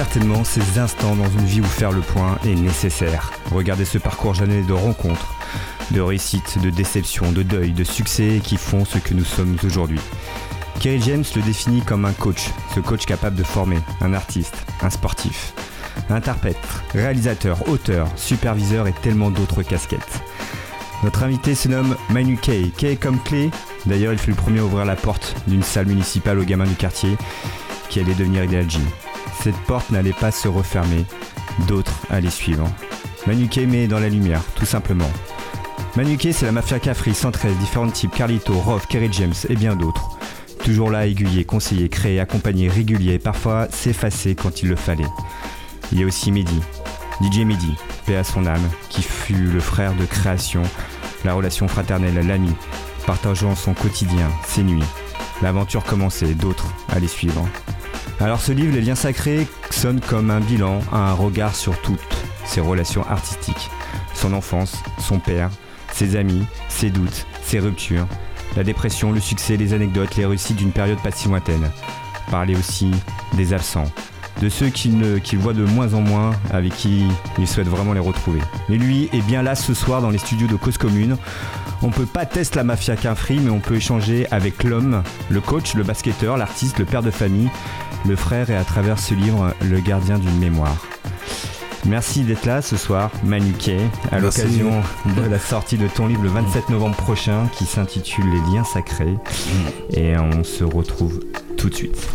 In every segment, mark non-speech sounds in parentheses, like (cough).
certainement ces instants dans une vie où faire le point est nécessaire. Regardez ce parcours jalonné de rencontres, de réussites, de déceptions, de deuil, de succès qui font ce que nous sommes aujourd'hui. Kerry James le définit comme un coach, ce coach capable de former un artiste, un sportif, interprète, réalisateur, auteur, superviseur et tellement d'autres casquettes. Notre invité se nomme Manu Kay. Kay comme clé, d'ailleurs il fut le premier à ouvrir la porte d'une salle municipale aux gamins du quartier qui allait devenir Ideal Gym. Cette porte n'allait pas se refermer, d'autres allaient suivre. Manu Kay met dans la lumière, tout simplement. Manu Kay c'est la mafia Cafri, 113, différents types, Carlito, Roth, Kerry James et bien d'autres. Toujours là, aiguiller, conseiller, créer, accompagner, régulier, parfois s'effacer quand il le fallait. Il y a aussi Mehdi, DJ Mehdi, paix à son âme, qui fut le frère de création, la relation fraternelle, l'ami, partageant son quotidien, ses nuits. L'aventure commençait, d'autres allaient suivre. Alors ce livre, Les liens sacrés, sonne comme un bilan, un regard sur toutes ses relations artistiques, son enfance, son père, ses amis, ses doutes, ses ruptures, la dépression, le succès, les anecdotes, les réussites d'une période pas si lointaine. Parler aussi des absents, de ceux qu'il voit de moins en moins, avec qui il souhaite vraiment les retrouver. Mais lui est bien là ce soir dans les studios de Cause Commune. On peut pas tester la mafia qu'un free, mais on peut échanger avec l'homme, le coach, le basketteur, l'artiste, le père de famille, le frère et à travers ce livre, le gardien d'une mémoire. Merci d'être là ce soir, Manu Kay, à l'occasion de la sortie de ton livre le 27 novembre prochain qui s'intitule Les liens sacrés. Et on se retrouve tout de suite.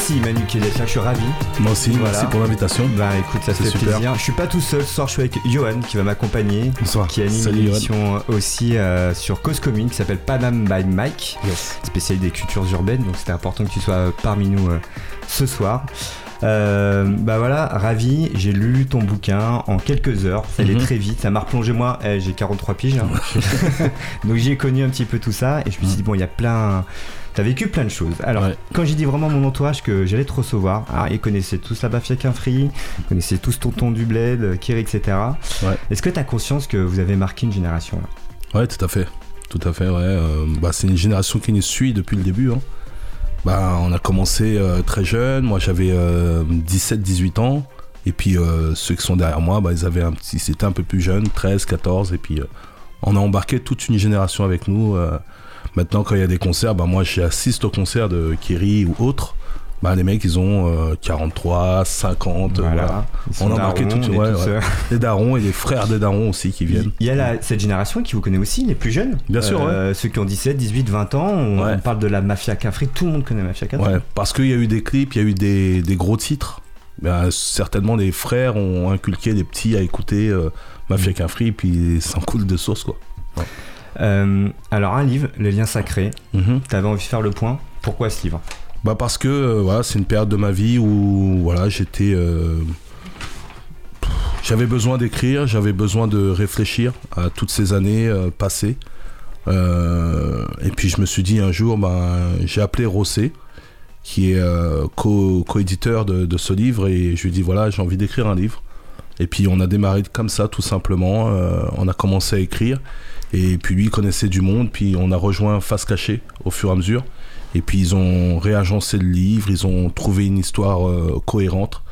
Merci Manu là, je suis ravi. Moi aussi, Voilà. merci pour l'invitation. Bah écoute, ça fait super. plaisir. Je suis pas tout seul, ce soir je suis avec Johan qui va m'accompagner, Bonsoir. qui anime Salut, une émission aussi euh, sur Cause Commune qui s'appelle Panam by Mike, Yes. spécialiste des cultures urbaines, donc c'était important que tu sois euh, parmi nous euh, ce soir. Euh, bah voilà, ravi, j'ai lu ton bouquin en quelques heures, ça allait Mhm. très vite, ça m'a replongé moi, eh, j'ai 43 piges, hein. (laughs) donc j'ai connu un petit peu tout ça et je me suis dit bon il y a plein... T'as vécu plein de choses. Alors, Ouais. quand j'ai dit vraiment à mon entourage que j'allais te recevoir, alors, ils connaissaient tous la Bafia Free, ils connaissaient tous Tonton du Bled, euh, Kiri, etc. Ouais. Est-ce que tu as conscience que vous avez marqué une génération là? Ouais, tout à fait. Tout à fait, ouais. Euh, bah, c'est une génération qui nous suit depuis le début. hein. Bah, on a commencé euh, très jeune. Moi, j'avais 17-18 ans. Et puis, euh, ceux qui sont derrière moi, bah, ils avaient un petit, c'était un peu plus jeune, 13, 14. Et puis, euh, on a embarqué toute une génération avec nous. Maintenant, quand il y a des concerts, bah, moi, j'assiste au concert de Kiri ou autres. Bah, les mecs, ils ont euh, 43, 50. euh, voilà. Ils sont On a marqué tout- ouais, ouais. euh, Les darons et les frères des darons aussi qui viennent. Il y a la- cette génération qui vous connaît aussi, les plus jeunes. Bien sûr, Euh, Ceux qui ont 17, 18, 20 ans. On, parle de la Mafia Cafri. Tout le monde connaît la Mafia Cafri. Ouais, parce qu'il y a eu des clips, il y a eu des, des gros titres. Ben, certainement, les frères ont inculqué les petits à écouter euh, Mafia free, puis ça en coule de sauce, quoi. Euh, alors, un livre, Les liens sacrés. Mhm. T'avais envie de faire le point. Pourquoi ce livre? Bah parce que euh, voilà, c'est une période de ma vie où voilà, j'étais euh, j'avais besoin d'écrire, j'avais besoin de réfléchir à toutes ces années euh, passées. Et puis je me suis dit un jour, ben, j'ai appelé Rossé, qui est co- co-éditeur de, de ce livre, et je lui ai dit voilà, j'ai envie d'écrire un livre. Et puis on a démarré comme ça, tout simplement. On a commencé à écrire, et puis lui il connaissait du monde, puis on a rejoint Face Cachée au fur et à mesure. Et puis ils ont réagencé le livre, ils ont trouvé une histoire euh, cohérente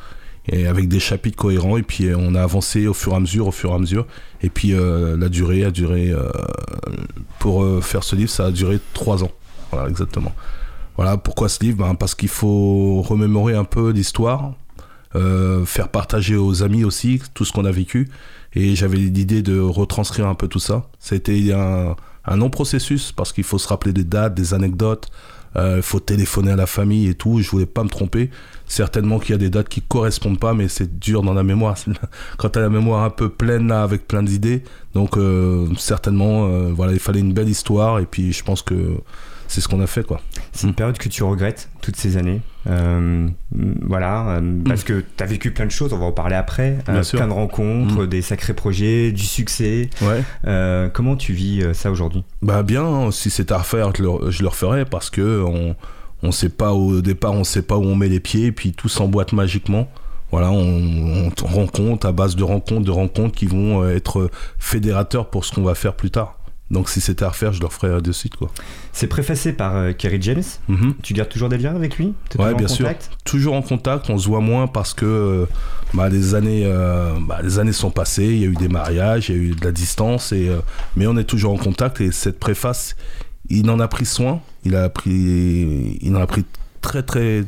et avec des chapitres cohérents. Et puis euh, on a avancé au fur et à mesure, au fur et à mesure. Et puis euh, la durée a duré pour faire ce livre, ça a duré trois ans. Voilà, exactement. Voilà pourquoi ce livre Ben, Parce qu'il faut remémorer un peu l'histoire, faire partager aux amis aussi tout ce qu'on a vécu. Et j'avais l'idée de retranscrire un peu tout ça. Été un, un long processus parce qu'il faut se rappeler des dates, des anecdotes. Il faut téléphoner à la famille et tout. Je voulais pas me tromper. Certainement qu'il y a des dates qui correspondent pas, mais c'est dur dans la mémoire. (laughs) Quand as la mémoire un peu pleine là, avec plein d'idées, donc euh, certainement, euh, voilà, il fallait une belle histoire. Et puis je pense que c'est ce qu'on a fait, quoi. C'est une période que tu regrettes, toutes ces années. Voilà, parce que tu as vécu plein de choses, on va en parler après. plein de rencontres, des sacrés projets, du succès. Ouais. comment tu vis ça aujourd'hui? Bah bien, si c'est à refaire, je le, referais parce que on, on sait pas au départ, on sait pas où on met les pieds, et puis tout s'emboîte magiquement. Voilà, on, on rencontre à base de rencontres, de rencontres qui vont euh, être fédérateurs pour ce qu'on va faire plus tard. Donc si c'était à refaire, je le referais de suite. Quoi. C'est préfacé par euh, Kerry James. Mhm. Tu gardes toujours des liens avec lui? Ouais, bien sûr. Toujours en contact. On se voit moins parce que euh, bah, les, années, bah, les années sont passées. Il y a eu des mariages, il y a eu de la distance. Et, mais on est toujours en contact. Et cette préface, il en a pris soin. Il a pris, il en a pris très très,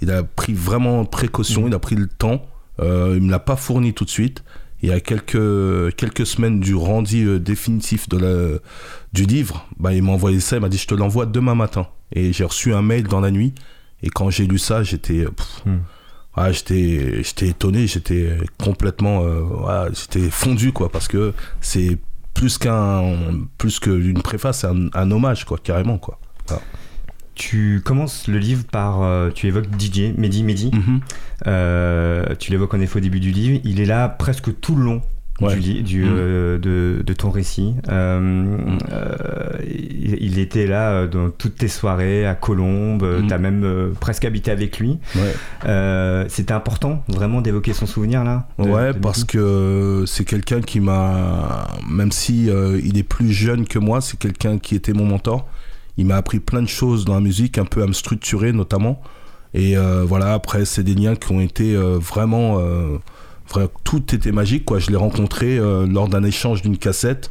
il a pris vraiment précaution. Mm. Il a pris le temps. Euh, il me l'a pas fourni tout de suite. Il y a quelques quelques semaines du rendu euh, définitif de la, du livre, bah, il m'a envoyé ça. Il m'a dit je te l'envoie demain matin. Et j'ai reçu un mail dans la nuit. Et quand j'ai lu ça, j'étais mm. j'étais j'étais étonné, j'étais complètement euh, j'étais fondu quoi parce que c'est plus qu'un plus qu'une préface, c'est un, hommage quoi, carrément quoi. Tu commences le livre par, euh, tu évoques DJ, Mehdi, Mehdi. Mhm. Euh, tu l'évoques en effet au début du livre. Il est là presque tout le long du, mm. euh, de, de, ton récit. Euh, mm. euh, il, était là dans toutes tes soirées à Colombes, mm. tu as même presque habité avec lui. C'était important vraiment d'évoquer son souvenir là Ouais, parce que c'est quelqu'un qui m'a, même si il est plus jeune que moi, c'est quelqu'un qui était mon mentor. Il m'a appris plein de choses dans la musique, un peu à me structurer notamment. Et voilà, après, c'est des liens qui ont été vraiment tout était magique, quoi. Je l'ai rencontré euh, lors d'un échange d'une cassette.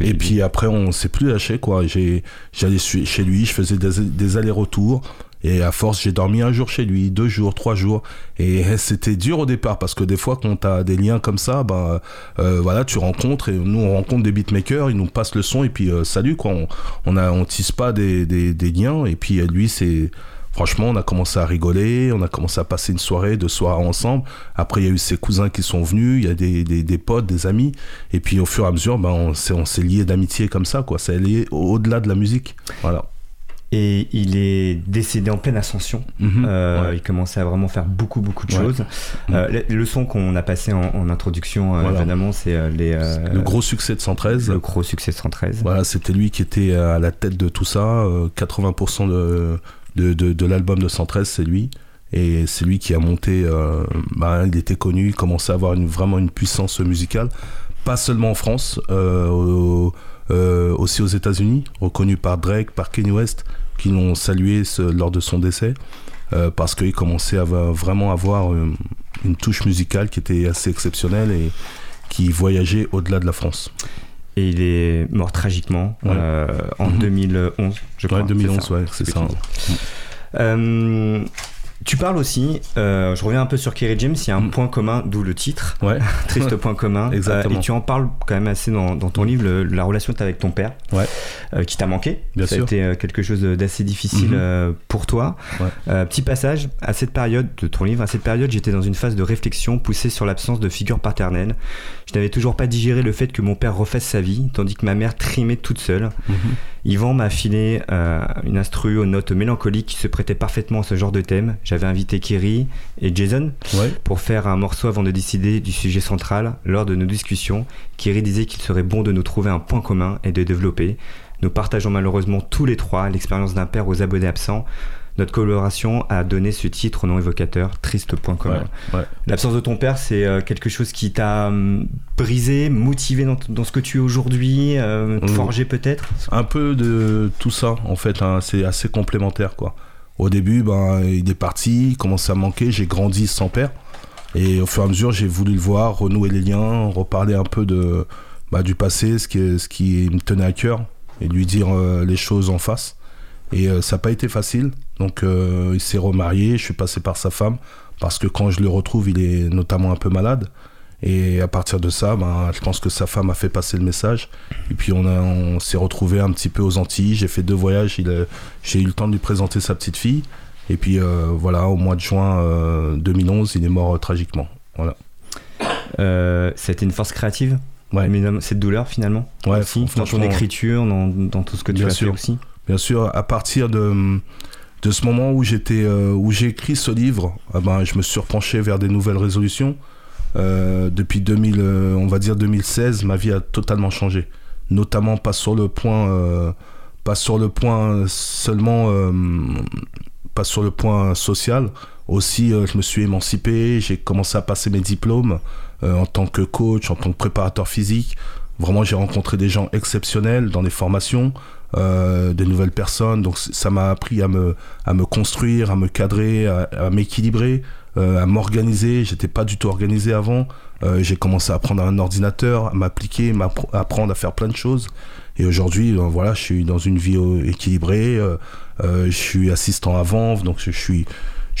et puis après, on s'est plus lâché, quoi. J'allais chez lui, je faisais des, allers-retours. Et à force, j'ai dormi un jour chez lui, deux jours, trois jours. Et c'était dur au départ parce que des fois, quand tu as des liens comme ça, bah, euh, voilà, tu rencontres et nous, on rencontre des beatmakers, ils nous passent le son et puis euh, salut, quoi. On, on, a, on tisse pas des, des, des liens. Et puis lui, c'est Franchement, on a commencé à rigoler, on a commencé à passer une soirée, deux soirs ensemble. Après, il y a eu ses cousins qui sont venus, il y a des, des, potes, des amis. Et puis, au fur et à mesure, ben, on s'est lié d'amitié comme ça, quoi. C'est lié au-delà de la musique. Voilà et il est décédé en pleine ascension. Mhm. Euh, il commençait à vraiment faire beaucoup beaucoup de choses. Euh, le son qu'on a passé en, introduction, euh, évidemment, c'est les le gros succès de 113. Le gros succès de 113. Voilà, c'était lui qui était à la tête de tout ça. 80% de de, de, l'album de 113, c'est lui. Et c'est lui qui a monté, euh, bah, il était connu, il commençait à avoir une, vraiment une puissance musicale, pas seulement en France, euh, euh, aussi aux États-Unis, reconnu par Drake, par Kanye West, qui l'ont salué lors de son décès, parce qu'il commençait à vraiment avoir une touche musicale qui était assez exceptionnelle et qui voyageait au-delà de la France. Et il est mort tragiquement en 2011, mhm. je crois. Ouais, 2011, ouais, c'est ça. Euh, tu parles aussi, euh, je reviens un peu sur Kerry James, il y a un mm. point commun, d'où le titre, ouais. (laughs) triste (laughs) point commun. Exactement. Euh, et tu en parles quand même assez dans, ton livre, la relation que tu avec ton père, ouais. euh, qui t'a manqué. Bien Ça sûr. a été quelque chose d'assez difficile mm-hmm. pour toi. petit passage, à cette période de ton livre, à cette période, j'étais dans une phase de réflexion poussée sur l'absence de figure paternelle. Je n'avais toujours pas digéré le fait que mon père refasse sa vie, tandis que ma mère trimait toute seule. Mm-hmm. Yvan m'a filé une instru aux notes mélancoliques qui se prêtait parfaitement à ce genre de thème. J'avais invité Kerry et Jason pour faire un morceau avant de décider du sujet central. Lors de nos discussions, Kerry disait qu'il serait bon de nous trouver un point commun et de développer. Nous partageons malheureusement tous les trois l'expérience d'un père aux abonnés absents. Notre collaboration a donné ce titre non évocateur, Triste Point commun. L'absence de ton père, c'est euh, quelque chose qui t'a hum, brisé, motivé dans, ce que tu es aujourd'hui, euh, mmh. forgé peut-être? Un peu de tout ça, en fait. Hein. c'est assez complémentaire, quoi. Au début, ben, il est parti, il commençait à manquer, j'ai grandi sans père. Et au fur et à mesure, j'ai voulu le voir, renouer les liens, reparler un peu de, bah, du passé, ce qui, me tenait à cœur, et lui dire euh, les choses en face. Et euh, ça n'a pas été facile. Donc euh, il s'est remarié, je suis passé par sa femme, parce que quand je le retrouve, il est notamment un peu malade. Et à partir de ça, ben, je pense que sa femme a fait passer le message. Et puis on, on s'est retrouvé un petit peu aux Antilles. J'ai fait deux voyages. J'ai eu le temps de lui présenter sa petite fille. Et puis euh, voilà, au mois de juin 2011, euh, il est mort euh, tragiquement. Voilà. C'était une force créative? Ouais. Cette douleur finalement? Ouais, dans ton écriture, dans, dans, tout ce que tu as sûr. fait aussi? Bien sûr, à partir de de ce moment où j'ai écrit ce livre, ah ben, je me suis repenché vers des nouvelles résolutions. Depuis 2000, on va dire 2016, ma vie a totalement changé. Notamment pas sur le point, pas sur le point seulement, pas sur le point social. Aussi, je me suis émancipé, j'ai commencé à passer mes diplômes en tant que coach, en tant que préparateur physique. Vraiment, j'ai rencontré des gens exceptionnels dans les formations, euh, des nouvelles personnes. Donc, ça m'a appris à me, construire, à me cadrer, à, m'équilibrer, euh, à m'organiser. J'étais pas du tout organisé avant. Euh, j'ai commencé à apprendre un ordinateur, à m'appliquer, à apprendre à faire plein de choses. Et aujourd'hui, voilà, je suis dans une vie équilibrée. je suis assistant à vente, donc je suis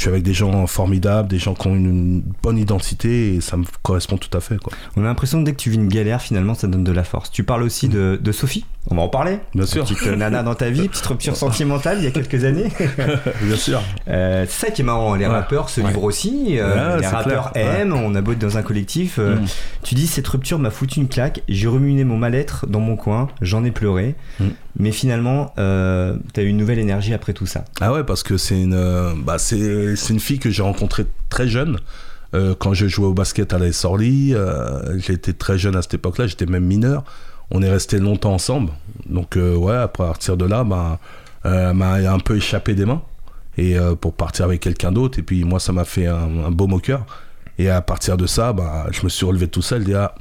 je suis avec des gens formidables, des gens qui ont une, bonne identité et ça me correspond tout à fait. Quoi. On a l'impression que dès que tu vis une galère, finalement, ça donne de la force. Tu parles aussi de, de Sophie, on va en parler. Bien sûr. Petite nana dans ta vie, petite rupture sentimentale il y a quelques années. (laughs) Bien sûr. Euh, c'est ça qui est marrant, les rappeurs se livrent aussi, euh, les rappeurs aiment, on a beau être dans un collectif. Euh, mm. Tu dis, cette rupture m'a foutu une claque, j'ai remué mon mal-être dans mon coin, j'en ai pleuré. Mm. Mais finalement, euh, tu as eu une nouvelle énergie après tout ça. Ah ouais, parce que c'est une, euh, bah c'est, une fille que j'ai rencontrée très jeune. Euh, quand je jouais au basket à la Sorly, j'étais très jeune à cette époque-là, j'étais même mineur. On est resté longtemps ensemble. Donc ouais, après à partir de là, bah, m'a un peu échappé des mains et pour partir avec quelqu'un d'autre. Et puis moi, ça m'a fait un, un baume au cœur. Et à partir de ça, bah, je me suis relevé tout seul. Dit, ah,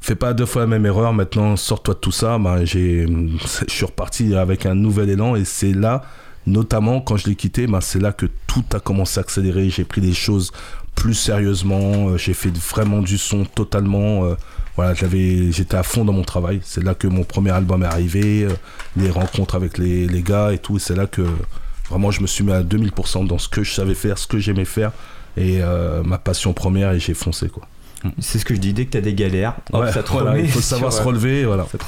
fais pas deux fois la même erreur, maintenant sors-toi de tout ça. Ben, j'ai, je suis reparti avec un nouvel élan et c'est là, notamment quand je l'ai quitté, ben, c'est là que tout a commencé à accélérer. J'ai pris les choses plus sérieusement, euh, j'ai fait vraiment du son totalement. Euh, voilà, j'avais, j'étais à fond dans mon travail. C'est là que mon premier album est arrivé, euh, les rencontres avec les, les gars et tout. C'est là que vraiment je me suis mis à 2000% dans ce que je savais faire, ce que j'aimais faire et ma passion première et j'ai foncé quoi. C'est ce que je dis, dès que tu as des galères, ça te remet il faut savoir se relever. Voilà. Ça te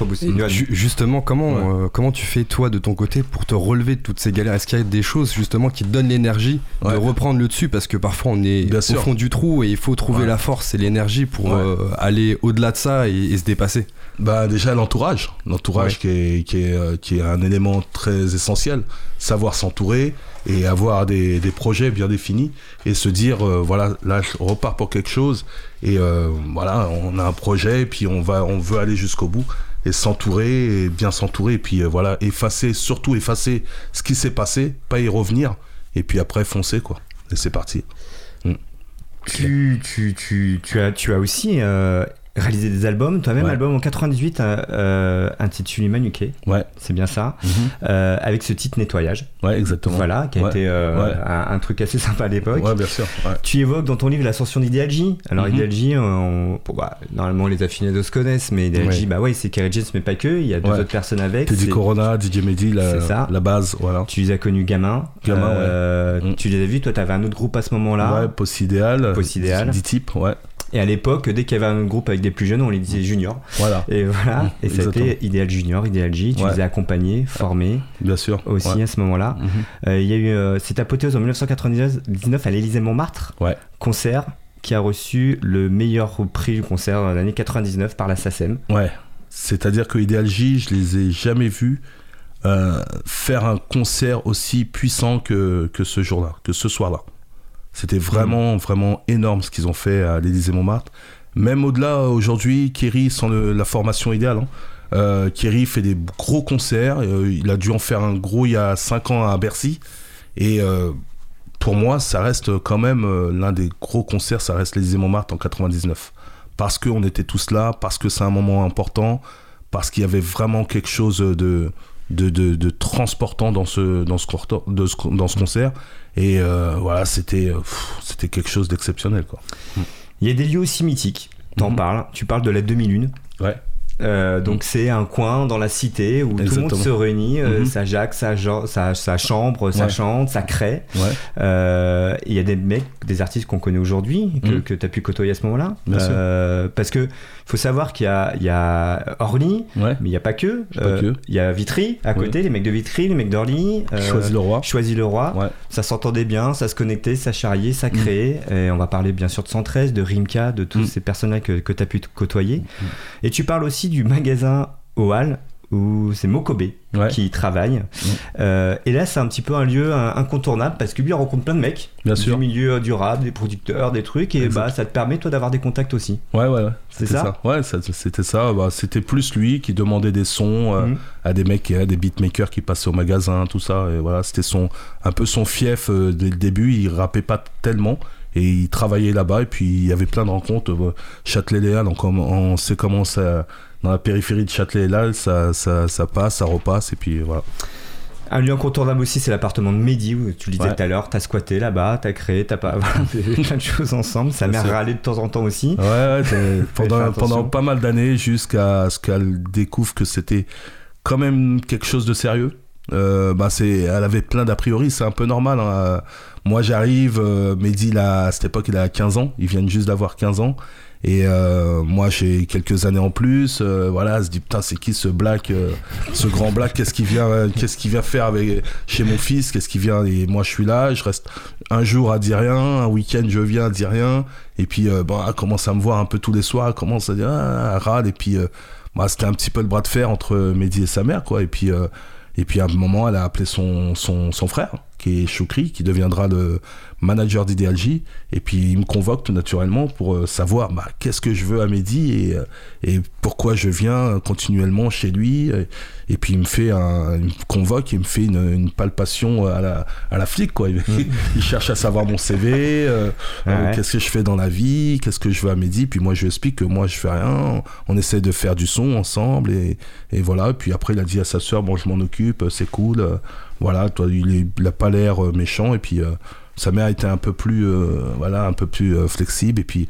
Justement, comment, euh, comment tu fais toi de ton côté pour te relever de toutes ces galères? Est-ce qu'il y a des choses justement qui te donnent l'énergie de reprendre le dessus? Parce que parfois on est au fond du trou et il faut trouver la force et l'énergie pour euh, aller au-delà de ça et, se dépasser. Bah déjà l'entourage, l'entourage qui, est, qui, est, euh, qui est un élément très essentiel. Savoir s'entourer, et avoir des, des, projets bien définis et se dire euh, voilà là je repars pour quelque chose et euh, voilà on a un projet et puis on va on veut aller jusqu'au bout et s'entourer et bien s'entourer et puis euh, voilà effacer surtout effacer ce qui s'est passé pas y revenir et puis après foncer quoi et c'est parti mm. tu, tu, tu, tu, as, tu as aussi réaliser des albums. Toi-même, album en 98 euh, euh, intitulé Manuqué. Ouais. C'est bien ça. Mhm. Euh, avec ce titre Nettoyage. Ouais, exactement. Voilà, qui a été euh, un, truc assez sympa à l'époque. Ouais, bien sûr. Tu évoques dans ton livre l'ascension d'Ideal J. Alors, mm on, bah, normalement, les affinés de se connaissent, mais Ideal J, bah ouais, c'est Kerry James, mais pas que. Il y a deux autres personnes avec. Teddy Corona, DJ Mehdi, la, la base. Voilà. Tu les as connus gamins. Gamin, mm. Tu les as vus. Toi, tu avais un autre groupe à ce moment-là. Ouais, Post Idéal. Post Idéal. 10 types, ouais. Et à l'époque, dès qu'il y avait un groupe avec des plus jeunes, on les disait junior. Voilà. Et voilà. Mmh, et c'était Idéal Junior, Idéal J. Tu les as accompagnés, formés. Bien sûr. Aussi à ce moment-là. Mmh. Euh, il y a eu euh, cette apothéose en 1999 à l'Élysée Montmartre. Ouais. Concert qui a reçu le meilleur prix du concert de l'année 99 par la SACEM. Ouais. C'est-à-dire que Idéal J, je les ai jamais vus euh, faire un concert aussi puissant que, que ce jour-là, que ce soir-là. C'était vraiment, mm. vraiment énorme ce qu'ils ont fait à l'Élysée Montmartre. Même au-delà, aujourd'hui, Kerry, sans la formation idéale, hein, euh, Kerry fait des gros concerts. Euh, il a dû en faire un gros il y a 5 ans à Bercy. Et euh, pour moi, ça reste quand même l'un des gros concerts, ça reste l'Élysée Montmartre en 99. Parce qu'on était tous là, parce que c'est un moment important, parce qu'il y avait vraiment quelque chose de, de, de, transportant dans ce, dans ce, dans ce concert. Et euh, voilà, c'était euh, c'était quelque chose d'exceptionnel. quoi. Il y a des lieux aussi mythiques. T'en mhm. parles. Tu parles de la demi-lune. Ouais. Euh, donc c'est un coin dans la cité où tout le monde se réunit, euh, mhm. ça jaque, ça, ça, chambre, ça chante, ça crée. Euh, il y a des mecs, des artistes qu'on connaît aujourd'hui, que, mhm. tu as pu côtoyer à ce moment-là. parce que faut savoir qu'il y a, il y a Orly, mais il n'y a pas que. Il y a Vitry à côté, les mecs de Vitry, les mecs d'Orly. Choisis le roi. Choisis le roi. Ça s'entendait bien, ça se connectait, ça charriait, ça créait. Et on va parler bien sûr de 113, de Rimka, de tous ces personnages que, que tu as pu côtoyer. Et tu parles aussi du magasin au où c'est Mokobe qui travaille. Euh, et là, c'est un petit peu un lieu incontournable parce que lui, il rencontre plein de mecs Bien du sûr. milieu durable, des producteurs, des trucs, et bah, ça te permet, toi, d'avoir des contacts aussi. Ouais, ouais, ouais. C'est ça, Ouais, c'était ça. Bah, c'était plus lui qui demandait des sons euh, mm. à des mecs, à des beatmakers qui passaient au magasin, tout ça. Et voilà, c'était son, un peu son fief euh, dès le début. Il rappait pas tellement et il travaillait là-bas et puis il y avait plein de rencontres Châtelet-Léal on, sait comment ça dans la périphérie de Châtelet-Léal ça, ça, ça, passe ça repasse et puis voilà un lieu incontournable aussi, c'est l'appartement de Mehdi, où tu le disais tout à l'heure, t'as squatté là-bas, t'as créé, t'as pas (laughs) (laughs) plein de choses ensemble. Sa mère râlait de temps en temps aussi. Ouais, (laughs) pendant, pendant pas mal d'années, jusqu'à ce qu'elle découvre que c'était quand même quelque chose de sérieux. Euh, bah c'est, elle avait plein d'a priori, c'est un peu normal. Hein. Moi j'arrive, euh, Mehdi à cette époque il a 15 ans, ils viennent juste d'avoir 15 ans. Et euh, moi j'ai quelques années en plus, euh, voilà, se dit putain c'est qui ce black, euh, ce grand black, qu'est-ce qu'il vient, qu'est-ce qu'il vient faire avec chez mon fils, qu'est-ce qu'il vient et moi je suis là, je reste un jour à dire rien, un week-end je viens à dire rien, et puis bon, elle commence à me voir un peu tous les soirs, elle commence à dire ah, râle, et puis bah, c'était un petit peu le bras de fer entre Mehdi et sa mère quoi, et puis et puis à un moment, elle a appelé son, son, son frère, qui est Choukri, qui deviendra le manager d'Idéalgie. Et puis il me convoque tout naturellement pour euh, savoir bah, qu'est-ce que je veux à Mehdi et, euh, et pourquoi je viens continuellement chez lui. Et, puis il me fait un, il me convoque, il me fait une, une palpation à la, à la flic. Quoi. (laughs) Il, mm. cherche à savoir mon CV, euh, qu'est-ce que je fais dans la vie, qu'est-ce que je veux à Mehdi. Puis moi je lui explique que moi je fais rien, on essaie de faire du son ensemble. Et, et voilà. Puis après il a dit à sa soeur, bon je m'en occupe, c'est cool. Voilà, toi il, n'a pas l'air méchant. Et puis sa mère était un peu plus, euh, voilà, un peu plus euh, flexible. Et puis,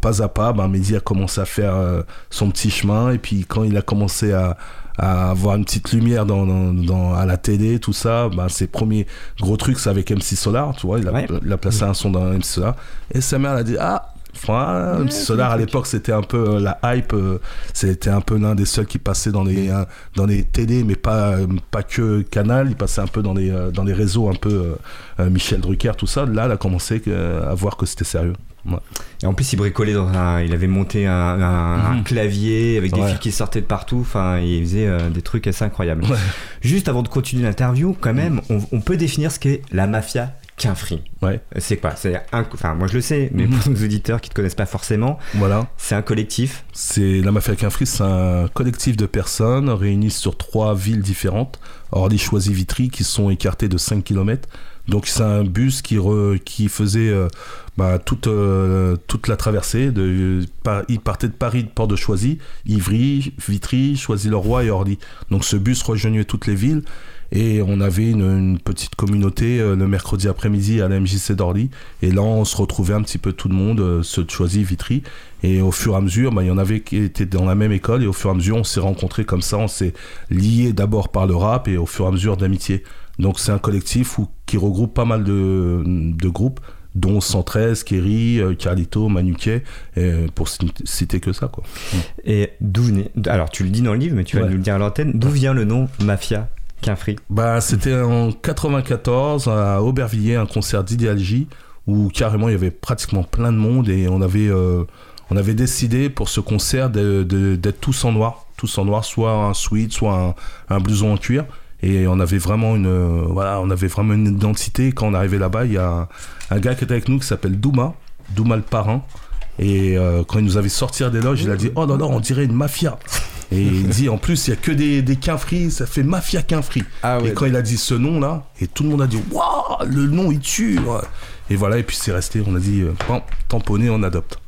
pas à pas, ben, Mehdi a commencé à faire euh, son petit chemin. Et puis, quand il a commencé à, à avoir une petite lumière dans, dans, à la télé, tout ça, ben, ses premiers gros trucs, c'est avec MC Solar, tu vois. Il a, il a placé un son dans MC Solar. Et sa mère, elle a dit Ah, Enfin, Solar à l'époque c'était un peu euh, la hype, euh, c'était un peu l'un des seuls qui passait dans les hein, dans les télés, mais pas pas que Canal, il passait un peu dans les euh, dans les réseaux un peu Michel Drucker tout ça. Là, il a commencé à voir que c'était sérieux. Et en plus, il bricolait dans un, il avait monté un, mhm. clavier avec des fils qui sortaient de partout. Enfin, il faisait des trucs assez incroyables. Juste avant de continuer l'interview, quand même, on, on, peut définir ce qu'est la mafia qu'un free. Ouais. C'est quoi? C'est un... Enfin, moi je le sais, mais mhm. pour nos auditeurs qui ne te connaissent pas forcément, voilà. c'est un collectif? C'est la Mafia qu'un free, c'est un collectif de personnes réunies sur trois villes différentes, Orly, Choisy, Vitry, qui sont écartées de 5 km. Donc c'est un bus qui, qui faisait euh, bah, toute, euh, toute la traversée. De, il partait de Paris, de Port de Choisy, Ivry, Vitry, Choisy-le-Roi et Orly. Donc ce bus rejoignait toutes les villes et on avait une, petite communauté euh, le mercredi après-midi à la MJC d'Orly. Et là, on se retrouvait un petit peu tout le monde, euh, ceux de Choisy, Vitry. Et au fur et à mesure, bah, il y en avait qui étaient dans la même école. Et au fur et à mesure, on s'est rencontrés comme ça. On s'est liés d'abord par le rap et au fur et à mesure d'amitié. Donc c'est un collectif qui regroupe pas mal de, de groupes dont 113, Kerry, euh, Carlito, Manuquet, pour citer que ça. Quoi. Et d'où Alors, tu le dis dans le livre, mais tu vas nous le dire à l'antenne. D'où vient le nom Mafia? Qu'un Bah, c'était en 94 à Aubervilliers, un concert d'idéalgie où carrément il y avait pratiquement plein de monde et on avait, euh, on avait décidé pour ce concert d'être tous en noir, tous en noir, soit un sweat, soit un, blouson en cuir. Et on avait vraiment une, voilà, on avait vraiment une identité. Quand on arrivait là-bas, il y a un, gars qui était avec nous qui s'appelle Douma, Douma le parrain. Et euh, quand il nous avait sorti des loges, il a dit Oh non, non, on dirait une mafia. Et il dit en plus, il n'y a que des, des quinfris, ça fait mafia quinfri. Ah et quand il a dit ce nom-là, et tout le monde a dit Waouh, le nom il tue. Et voilà, et puis c'est resté, on a dit euh, bon, tamponné, on adopte.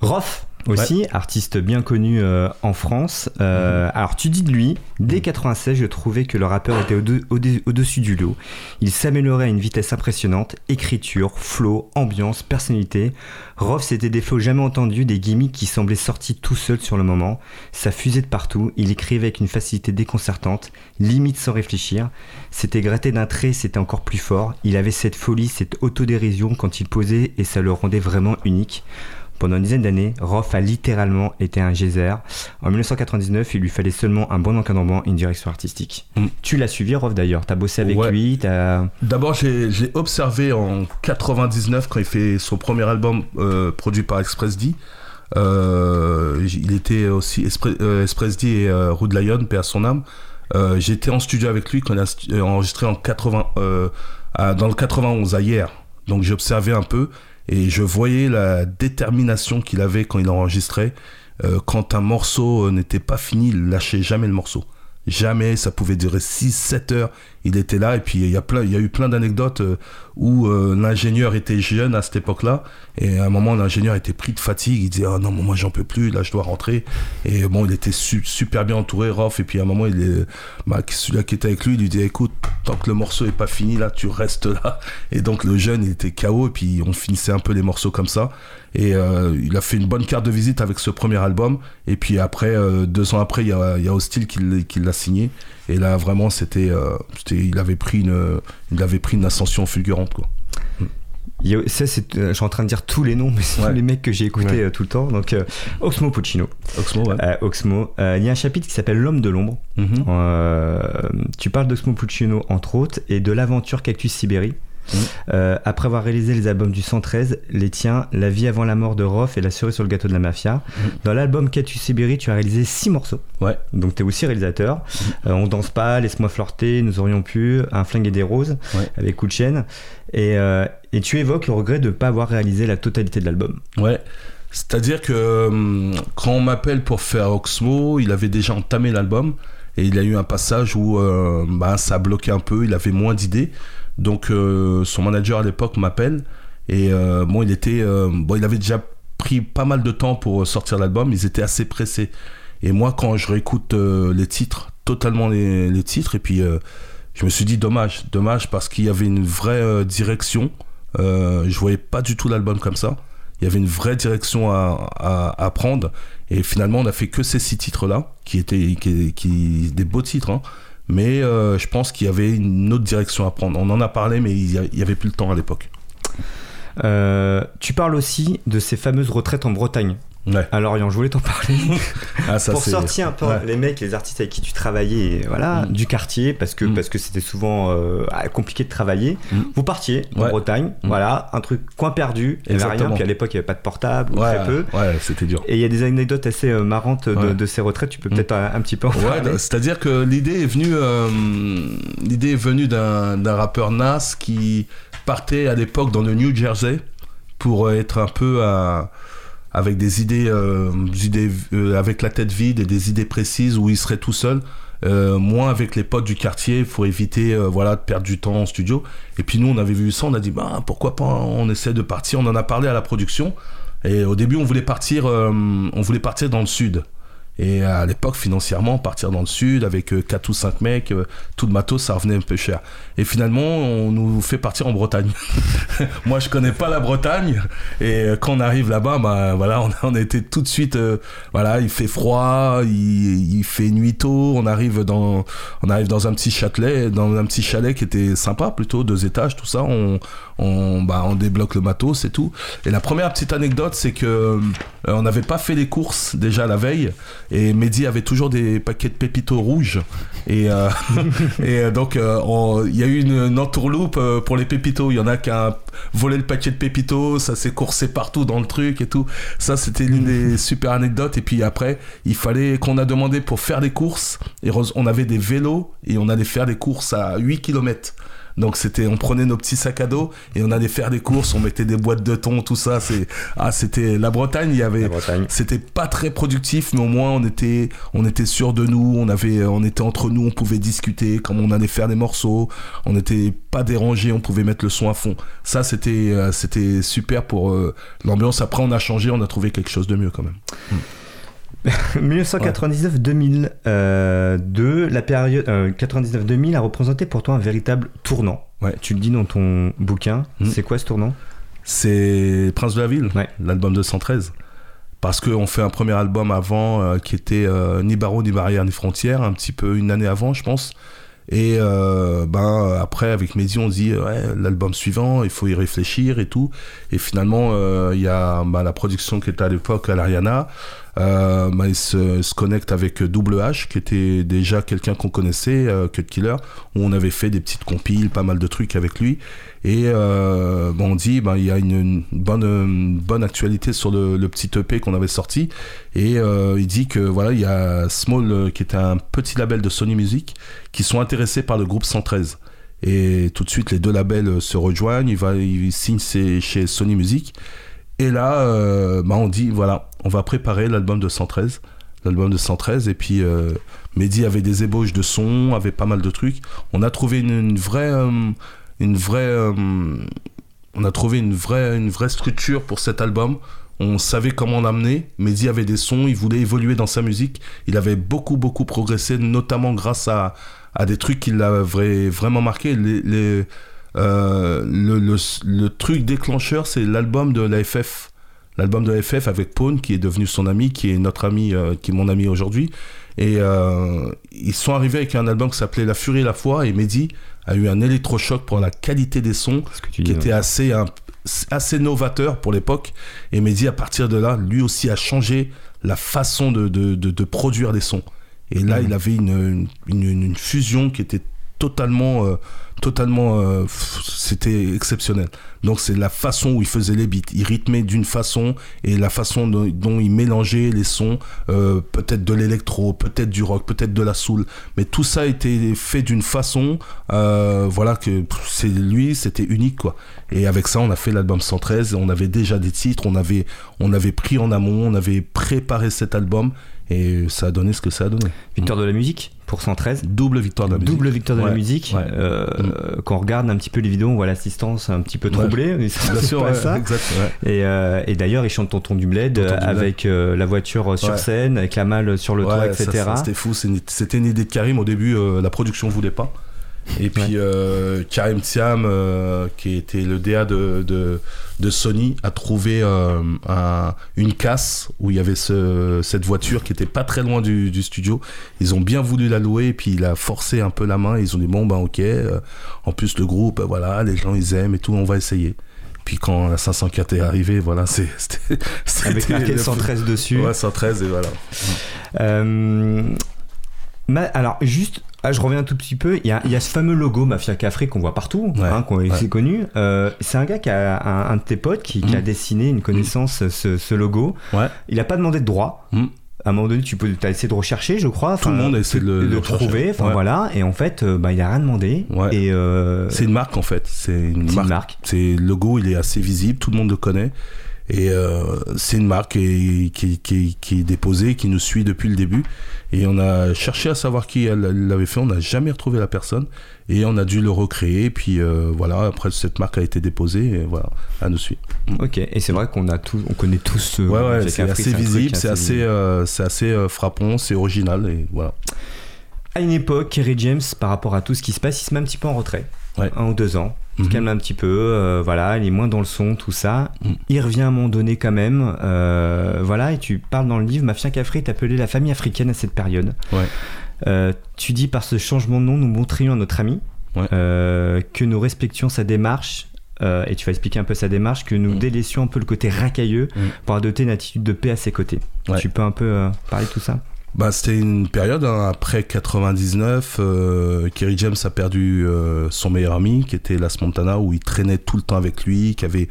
Rof aussi, artiste bien connu euh, en France. Euh, mhm. Alors tu dis de lui, dès 96, je trouvais que le rappeur était au-dessus du lot. Il s'améliorait à une vitesse impressionnante, écriture, flow, ambiance, personnalité. Rof, c'était des flows jamais entendus, des gimmicks qui semblaient sortis tout seuls sur le moment. Ça fusait de partout, il écrivait avec une facilité déconcertante, limite sans réfléchir. C'était gratté d'un trait, c'était encore plus fort. Il avait cette folie, cette autodérision quand il posait et ça le rendait vraiment unique. Pendant une dizaine d'années, Roth a littéralement été un geyser. En 1999, il lui fallait seulement un bon encadrement et une direction artistique. Mm. Tu l'as suivi, Roth d'ailleurs? Tu as bossé avec lui. D'abord, j'ai observé en 99 quand il fait son premier album euh, produit par Express D. il était aussi Express D et Rude Lion, paix à son âme. J'étais en studio avec lui quand il a enregistré en 80, dans le 91 à hier. Donc j'observais un peu et je voyais la détermination qu'il avait quand il enregistrait. quand un morceau n'était pas fini, il lâchait jamais le morceau. Jamais, ça pouvait durer 6-7 heures. Il était là et puis il y a, eu plein d'anecdotes euh, où euh, l'ingénieur était jeune à cette époque-là et à un moment l'ingénieur était pris de fatigue. Il disait ah non moi j'en peux plus, là je dois rentrer. Et bon il était super bien entouré, Rof. Et puis à un moment il est, bah, celui qui était avec lui il lui dit écoute tant que le morceau est pas fini là tu restes là. Et donc le jeune il était KO et puis on finissait un peu les morceaux comme ça. Et euh, il a fait une bonne carte de visite avec ce premier album. Et puis après, euh, deux ans après, il y a, il y a Hostile qui, l'a signé. Et là, vraiment, euh, c'était, il avait pris une, il avait pris une ascension fulgurante, quoi. ça, c'est, je suis en train de dire tous les noms, mais c'est tous les mecs que j'ai écoutés tout le temps. Donc, Oxmo Puccino. Oxmo, ouais. Oxmo. Il y a un chapitre qui s'appelle L'homme de l'ombre. Mhm. tu parles d'Oxmo Puccino, entre autres, et de l'aventure Cactus Sibérie. Euh, après avoir réalisé les albums du 113, les tiens, La vie avant la mort de Roth et La cerise sur le gâteau de la mafia, mm. dans l'album Qu'as-tu Sibérie, tu as réalisé 6 morceaux. Ouais. Donc tu es aussi réalisateur. Mm. Euh, on danse pas, Laisse-moi flirter, Nous aurions pu, Un flingue et des roses, avec Coup de chaîne. Et, euh, et tu évoques le regret de ne pas avoir réalisé la totalité de l'album. Ouais. C'est-à-dire que quand on m'appelle pour faire Oxmo, il avait déjà entamé l'album et il a eu un passage où bah, ça a bloqué un peu, il avait moins d'idées. Donc euh, son manager à l'époque m'appelle et euh, bon il était euh, bon il avait déjà pris pas mal de temps pour sortir l'album, ils étaient assez pressés. Et moi quand je réécoute les titres, totalement les, titres et puis je me suis dit dommage, dommage parce qu'il y avait une vraie direction. je voyais pas du tout l'album comme ça. Il y avait une vraie direction à, prendre. Et finalement, on a fait que ces six titres-là, qui étaient qui, des beaux titres. Hein. Mais euh, je pense qu'il y avait une autre direction à prendre. On en a parlé, mais il n'y avait plus le temps à l'époque. Euh, tu parles aussi de ces fameuses retraites en Bretagne. Alors, je voulais t'en parler. (laughs) Ah, pour sortir un peu les mecs, les artistes avec qui tu travaillais, voilà, mm. du quartier, parce que mm. parce que c'était souvent euh, ah, compliqué de travailler. Mm. Vous partiez en Bretagne, voilà, un truc coin perdu, il n'y avait rien. Puis à l'époque, il n'y avait pas de portable, ou très peu. Ouais, c'était dur. Et il y a des anecdotes assez euh, marrantes de, ces retraites. Tu peux peut-être un, petit peu en parler. C'est-à-dire que l'idée est venue, euh, l'idée est venue d'un rappeur Nas qui partait à l'époque dans le New Jersey pour être un peu à avec des idées, euh, idées euh, avec la tête vide et des idées précises où il serait tout seul. Euh, moins avec les potes du quartier pour éviter voilà de perdre du temps en studio. Et puis nous on avait vu ça on a dit bah pourquoi pas on essaie de partir. On en a parlé à la production. Et au début on voulait partir on voulait partir dans le sud et à l'époque, financièrement, partir dans le sud avec 4 euh, ou 5 mecs, euh, tout le matos, ça revenait un peu cher. Et finalement, on nous fait partir en Bretagne. (laughs) Moi, je connais pas la Bretagne. Et euh, quand on arrive là-bas, bah, voilà, on, on était tout de suite, voilà, il fait froid, il, il, fait nuit tôt. On arrive dans, on arrive dans un petit châtelet, dans un petit chalet qui était sympa, plutôt deux étages, tout ça. On, on, bah, on débloque le matos et tout. Et la première petite anecdote, c'est que on n'avait pas fait les courses déjà la veille. Et Mehdi avait toujours des paquets de pépitos rouges. Et, euh, (laughs) et euh, donc, euh, il y a eu une, entourloupe pour les pépitos. Il y en a qui a volé le paquet de pépitos, ça s'est coursé partout dans le truc et tout. Ça, c'était l'une des super anecdotes. Et puis après, il fallait qu'on a demandé pour faire des courses. Et on avait des vélos et on allait faire des courses à 8 km. Donc c'était, on prenait nos petits sacs à dos et on allait faire des courses, on mettait des boîtes de thon, tout ça. C'est, ah, c'était la Bretagne. Il y avait, c'était pas très productif, mais au moins on était, on était sûr de nous. On avait, on était entre nous, on pouvait discuter, comme on allait faire des morceaux. On n'était pas dérangé, on pouvait mettre le son à fond. Ça c'était, euh, c'était super pour euh, l'ambiance. Après on a changé, on a trouvé quelque chose de mieux quand même. (laughs) 1999-2002, euh, la période 99-2000 euh, a représenté pour toi un véritable tournant. Ouais. Tu le dis dans ton bouquin. Hmm. C'est quoi ce tournant? C'est Prince de la Ville, l'album de 113. Parce qu'on fait un premier album avant euh, qui était Ni barreau, ni barrière, ni frontières, un petit peu une année avant, je pense. Et ben après avec Mehdi on dit ouais, l'album suivant il faut y réfléchir et tout. Et finalement il y a ben, la production qui était à l'époque à l'Ariana euh, bah, il se, connecte avec Double H, qui était déjà quelqu'un qu'on connaissait, euh, Cut Killer, où on avait fait des petites compiles, pas mal de trucs avec lui. Et euh, bon, on dit, bah, y a une, bonne, bonne actualité sur le, petit EP qu'on avait sorti. Et il dit que voilà, il y a Small, qui est un petit label de Sony Music, qui sont intéressés par le groupe 113. Et tout de suite, les deux labels se rejoignent. Il, va, il signe chez Sony Music. Et là, euh, bah on dit, voilà, on va préparer l'album de 113. L'album de 113. Et puis, euh, Mehdi avait des ébauches de son, avait pas mal de trucs. On a trouvé une, vraie. une vraie euh, on a trouvé une vraie, une vraie structure pour cet album. On savait comment l'amener. Mehdi avait des sons, il voulait évoluer dans sa musique. Il avait beaucoup, beaucoup progressé, notamment grâce à, à des trucs qui l'avaient vraiment marqué. Les, euh, le, le, truc déclencheur, c'est l'album de la FF. L'album de FF avec Pawn, qui est devenu son ami, qui est notre ami, euh, qui est mon ami aujourd'hui. Et euh, ils sont arrivés avec un album qui s'appelait La Furie et la Foi. Et Mehdi a eu un électrochoc pour la qualité des sons, qui était assez, assez novateur pour l'époque. Et Mehdi, à partir de là, lui aussi a changé la façon de, de, de, produire des sons. Et là, mhm. il avait une, une, une, fusion qui était totalement totalement euh, c'était exceptionnel. Donc c'est la façon où il faisait les beats. Il rythmait d'une façon et la façon dont, il mélangeait les sons euh, peut-être de l'électro peut-être du rock peut-être de la soul. Mais tout ça était fait d'une façon euh, voilà que c'est lui c'était unique quoi. Et avec ça on a fait l'album 113 on avait déjà des titres. On avait on avait pris en amont. On avait préparé cet album et ça a donné ce que ça a donné. Victoire de la musique pour 113. Double victoire de la musique. Double victoire de la musique. Euh, mm. Quand on regarde un petit peu les vidéos, on voit l'assistance un petit peu troublée. (laughs) Bien sûr, ça. Exact, et, euh, et d'ailleurs, il chante Tonton du Bled avec euh, la voiture sur scène, avec la malle sur le toit, etc. C'était fou. C'était une idée de Karim. Au début, la production voulait pas. Et puis euh, Karim Thiam, euh, qui était le DA de, de, Sony, a trouvé euh, une casse où il y avait ce, cette voiture qui était pas très loin du, du, studio. Ils ont bien voulu la louer et puis il a forcé un peu la main. Ils ont dit bon ben ok. en plus le groupe, voilà, les gens ils aiment et tout, on va essayer. Puis quand la 504 est arrivée, voilà, c'est (laughs) avec marqué 113 dessus. Ouais, 113 et voilà. alors juste ah, je reviens un tout petit peu. Il y a, il y a ce fameux logo Mafia Café qu'on voit partout, hein, qu'on est connu. Euh, c'est un gars qui a un, de tes potes qui, a mm. dessiné une connaissance mm. ce, ce, logo. Il n'a pas demandé de droit. Mm. À un moment donné, tu peux, as essayé de rechercher, je crois. Tout le monde a essayé de le, trouver. Enfin voilà. Et en fait, euh, bah, il a rien demandé. Et euh, c'est une marque en fait. C'est une, marque. C'est le logo, il est assez visible. Tout le monde le connaît. Et c'est une marque qui, qui, qui, qui, est déposée, qui nous suit depuis le début. Et on a cherché à savoir qui l'avait fait, on n'a jamais retrouvé la personne et on a dû le recréer. Puis euh, voilà, après cette marque a été déposée et voilà, elle nous suit. Ok, et c'est vrai qu'on a tout, on connaît tous ce. Ouais, ouais, c'est assez visible, c'est assez, euh, c'est assez euh, frappant, c'est original et voilà. À une époque, Kerry James, par rapport à tout ce qui se passe, il se met un petit peu en retrait. Un ou deux ans. Il se mhm. calme un petit peu, euh, voilà, il est moins dans le son, tout ça. Mhm. Il revient à un moment donné quand même, euh, voilà, et tu parles dans le livre, Mafia Cafri est appelé la famille africaine à cette période. Euh, tu dis par ce changement de nom, nous montrions à notre ami que nous respections sa démarche. et tu vas expliquer un peu sa démarche, que nous mhm. délaissions un peu le côté racailleux pour adopter une attitude de paix à ses côtés. Tu peux un peu parler de tout ça? Bah, C'était une période, hein, après 99, euh, Kerry James a perdu euh, son meilleur ami, qui était Las Montana, où il traînait tout le temps avec lui, qui, avait,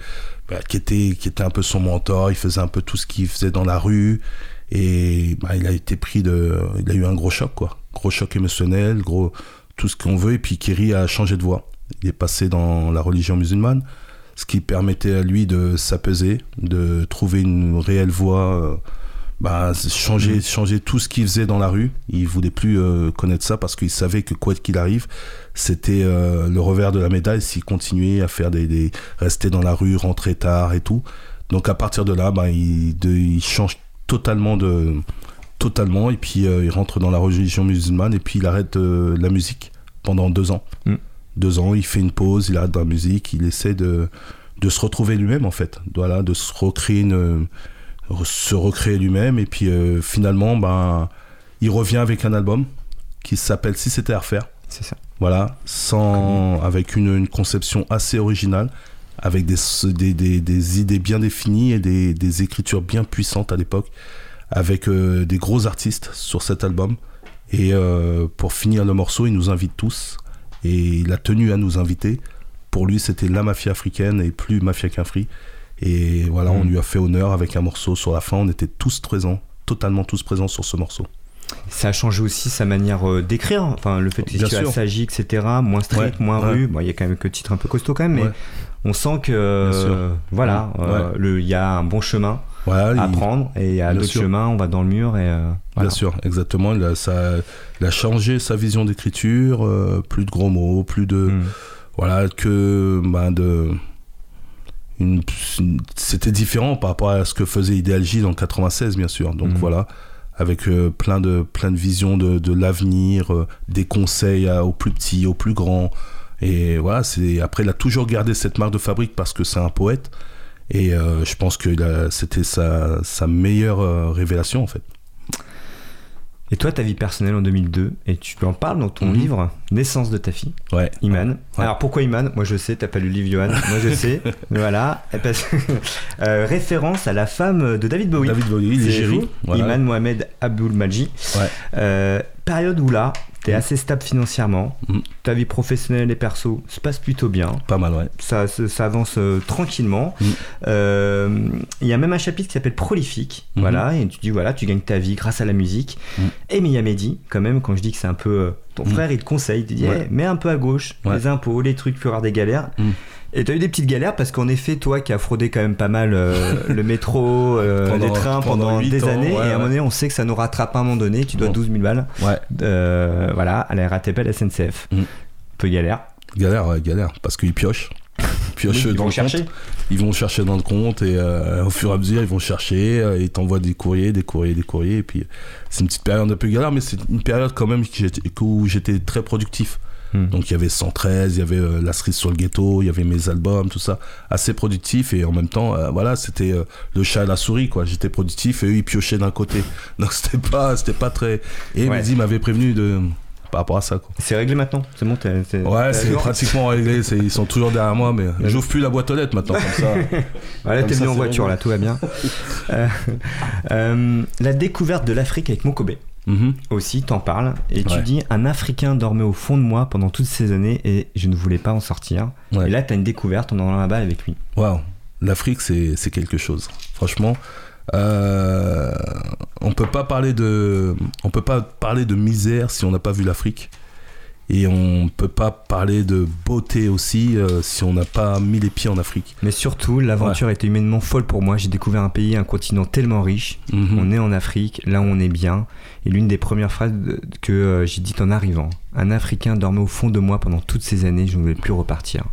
bah, qui, était, qui était un peu son mentor, il faisait un peu tout ce qu'il faisait dans la rue, et bah, il a été pris de... Il a eu un gros choc, quoi. Gros choc émotionnel, gros... tout ce qu'on veut, et puis Kerry a changé de voie. Il est passé dans la religion musulmane, ce qui permettait à lui de s'apaiser, de trouver une réelle voie... Euh, bah, changer, mm. changer tout ce qu'il faisait dans la rue. Il voulait plus euh, connaître ça parce qu'il savait que quoi qu'il arrive, c'était euh, le revers de la médaille s'il continuait à faire des, des, rester dans la rue, rentrer tard et tout. Donc à partir de là, bah, il, il change totalement de totalement et puis euh, il rentre dans la religion musulmane et puis il arrête la musique pendant deux ans. Mm. Deux ans, il fait une pause, il arrête la musique, il essaie de de se retrouver lui-même en fait, voilà, de se recréer une se recréer lui-même. Et puis euh, finalement, ben, il revient avec un album qui s'appelle Si c'était à refaire. C'est ça. Voilà, sans, avec une, conception assez originale, avec des, des, des, idées bien définies et des, écritures bien puissantes à l'époque, avec des gros artistes sur cet album. Et pour finir le morceau, il nous invite tous. Et il a tenu à nous inviter. Pour lui, c'était la mafia africaine et plus mafia qu'un free. Et voilà, on mm. lui a fait honneur avec un morceau sur la fin. On était tous présents, totalement tous présents sur ce morceau. Ça a changé aussi sa manière euh, d'écrire, enfin le fait que tu s'agit, etc. Moins strict, moins rue. Bon, il y a quand même que titre un peu costaud quand même, mais on sent que euh, voilà, euh, il y a un bon chemin à prendre et il y a d'autres chemins. On va dans le mur et bien sûr, exactement. Il a, ça, il a changé sa vision d'écriture, plus de gros mots, plus de mm. voilà que bah, de c'était différent par rapport à ce que faisait Ideal J dans 96 bien sûr. Donc mhm. voilà. Avec euh, plein de plein de visions de, l'avenir euh, des conseils aux plus petits aux plus grands. Et voilà c'est après il a toujours gardé cette marque de fabrique parce que c'est un poète. Et euh, je pense que c'était sa, sa meilleure révélation en fait et toi, ta vie personnelle en 2002, et tu en parles dans ton mhm. livre Naissance de ta fille, ouais. Iman. Alors pourquoi Iman Moi je sais, t'as pas lu le livre Johan, moi je sais. (laughs) voilà. (laughs) euh, référence à la femme de David Bowie. David Bowie. Iman Mohamed Aboul Maji. Ouais. Euh, période où là, T'es assez stable financièrement, mm. ta vie professionnelle et perso se passe plutôt bien. Pas mal, ouais. Ça, ça, avance euh, tranquillement. Mm. Euh, il y a même un chapitre qui s'appelle Prolifique, mm-hmm. voilà, et tu dis voilà, tu gagnes ta vie grâce à la musique. Mm. Et Mehdi, quand même, quand je dis que c'est un peu euh, ton frère, il te conseille, il te dit, mets un peu à gauche, les impôts, les trucs, plus rares des galères. Et t'as eu des petites galères parce qu'en effet, toi qui as fraudé quand même pas mal euh, (laughs) le métro, euh, les trains pendant, des années, et à un moment donné, on sait que ça nous rattrape à un moment donné, tu dois 12 000 balles. Ouais. Euh, voilà, à la RATP, à la SNCF. Mm. Peu galère. Galère, ouais, galère, parce qu'ils piochent. (laughs) piochent dans ils vont le chercher. Compte. Ils vont chercher dans le compte et au fur et à mesure, ils vont chercher, ils t'envoient des courriers, des courriers, des courriers. Et puis, c'est une petite période un peu galère, mais c'est une période quand même où j'étais très productif. Hmm. Donc il y avait 113, il y avait euh, La cerise sur le ghetto, il y avait mes albums, tout ça, assez productif et en même temps, euh, voilà, c'était euh, le chat et la souris quoi. J'étais productif et eux ils piochaient d'un côté. (laughs) Donc c'était pas, c'était pas très. Et ouais. Mehdi m'avait prévenu de par rapport à ça. C'est réglé maintenant C'est bon Ouais, c'est pratiquement réglé. Ils sont toujours derrière moi, mais j'ouvre plus la boîte aux lettres maintenant, comme ça. (laughs) voilà, t'es venu en voiture, là, tout va bien. la découverte de l'Afrique avec Mokobe. Mhm. aussi, t'en parles, et tu dis un Africain dormait au fond de moi pendant toutes ces années et je ne voulais pas en sortir. Et là, t'as une découverte, en là-bas avec lui. Waouh, l'Afrique, c'est quelque chose. Franchement, euh, on peut pas parler de, on peut pas parler de misère si on n'a pas vu l'Afrique. Et on peut pas parler de beauté aussi euh, si on n'a pas mis les pieds en Afrique. Mais surtout, l'aventure était humainement folle pour moi. J'ai découvert un pays, un continent tellement riche. Mhm. On est en Afrique, là où on est bien. Et l'une des premières phrases que euh, j'ai dites en arrivant, un Africain dormait au fond de moi pendant toutes ces années, je ne voulais plus repartir.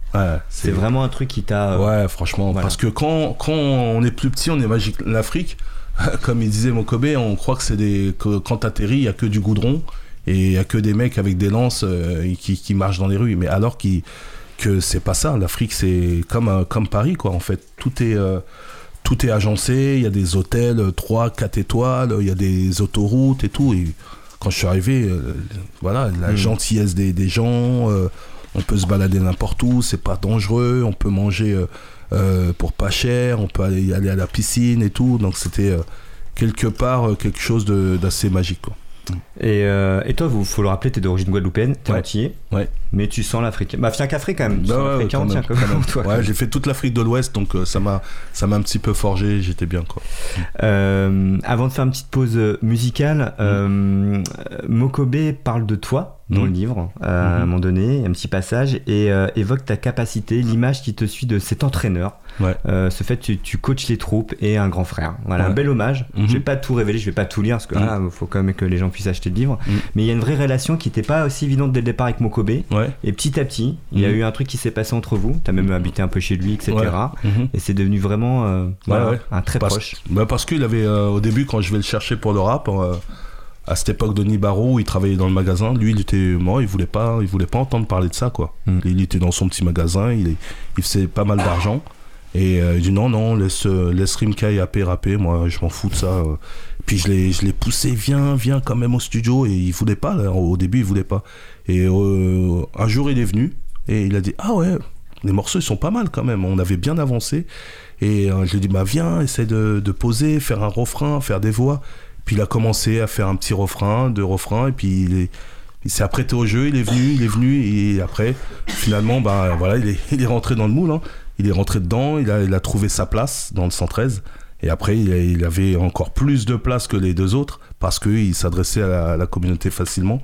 c'est vraiment un truc qui t'a... Euh, ouais, franchement. Parce que quand, quand on est plus petit, on est magique. L'Afrique, (laughs) comme il disait Mokobe, on croit que c'est des... Que quand t'atterris, il n'y a que du goudron et il n'y a que des mecs avec des lances euh, qui, qui, marchent dans les rues. Mais alors qu que c'est pas ça. L'Afrique, c'est comme, euh, comme Paris, quoi, en fait. Tout est, euh, tout est agencé, il y a des hôtels 3, 4 étoiles, il y a des autoroutes et tout. Et quand je suis arrivé, voilà, la hmm. gentillesse des, des gens, on peut se balader n'importe où, c'est pas dangereux, on peut manger pour pas cher, on peut aller, aller, à la piscine et tout. Donc c'était quelque part quelque chose d'assez magique, quoi. Et, euh, et, toi, il faut le rappeler, t'es d'origine guadeloupéenne, t'es ouais. antillais, ouais. mais tu sens l'Afrique. Bah, fier qu'Afrique quand même. Bah, ouais, quand même, quand même. toi. Ouais, j'ai fait toute l'Afrique de l'Ouest, donc euh, ça m'a ça m'a un petit peu forgé, j'étais bien quoi. Euh, avant de faire une petite pause musicale, mm. Mokobe parle de toi dans le mm. livre, à un mm-hmm. moment donné, un petit passage, et évoque ta capacité, l'image qui te suit de cet entraîneur. Euh, ce fait, tu, tu coaches les troupes et un grand frère. Voilà, un bel hommage. Je vais pas tout révéler, je vais pas tout lire parce que mm. faut quand même que les gens puissent acheter le livre. Mais il y a une vraie relation qui n'était pas aussi évidente dès le départ avec Mokobe. Et petit à petit, il y a eu un truc qui s'est passé entre vous. Tu as même habité un peu chez lui, etc. Et c'est devenu vraiment euh, un très proche. Bah parce qu'il avait, euh, au début, quand je vais le chercher pour le rap, à cette époque de Nibaro, il travaillait dans le magasin. Lui, il était mort, il voulait pas, il voulait pas entendre parler de ça, quoi. Mm. Il était dans son petit magasin, il, il faisait pas mal d'argent. Et euh, il dit non, non, laisse, laisse Rimka et AP rapper, moi je m'en fous de ça. Puis je l'ai, je l'ai poussé, viens, viens quand même au studio. Et il voulait pas, au début il voulait pas. Et euh, un jour il est venu et il a dit ah ouais, les morceaux ils sont pas mal quand même, on avait bien avancé. Et euh, je lui ai dit bah viens, essaie de, de poser, faire un refrain, faire des voix. Puis il a commencé à faire un petit refrain, deux refrains, et puis il est il s'est apprêté au jeu, il est venu, il est venu, et après, finalement, bah, voilà, il est, (laughs) il est rentré dans le moule. Hein. Il est rentré dedans, il a, trouvé sa place dans le 113. Et après, il, avait encore plus de place que les deux autres parce qu'il s'adressait à, la communauté facilement.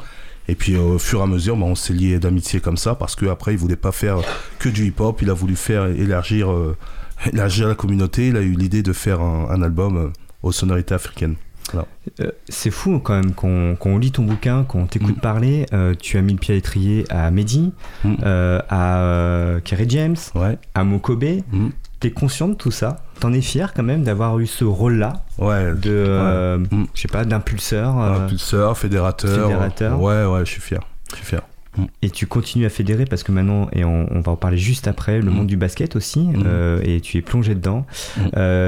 Et puis au fur et à mesure, bah, on s'est lié d'amitié comme ça parce qu'après, il voulait pas faire que du hip-hop, il a voulu faire élargir, euh, (laughs) la communauté. Il a eu l'idée de faire un, album euh, aux sonorités africaines. Euh, c'est fou quand même qu'on lit ton bouquin, qu'on t'écoute mm. parler. Euh, tu as mis le pied à l'étrier à Mehdi, mm. euh, à Kerry James, à Mokobe. Mm. T'es conscient de tout ça? T'en es fier quand même d'avoir eu ce rôle-là? Ouais. De, je sais pas, d'impulseur. Impulseur, fédérateur. Fédérateur. Ouais, ouais, je suis fier. Je suis fier. Et tu continues à fédérer parce que maintenant, et on, va en parler juste après, le monde du basket aussi, et tu es plongé dedans.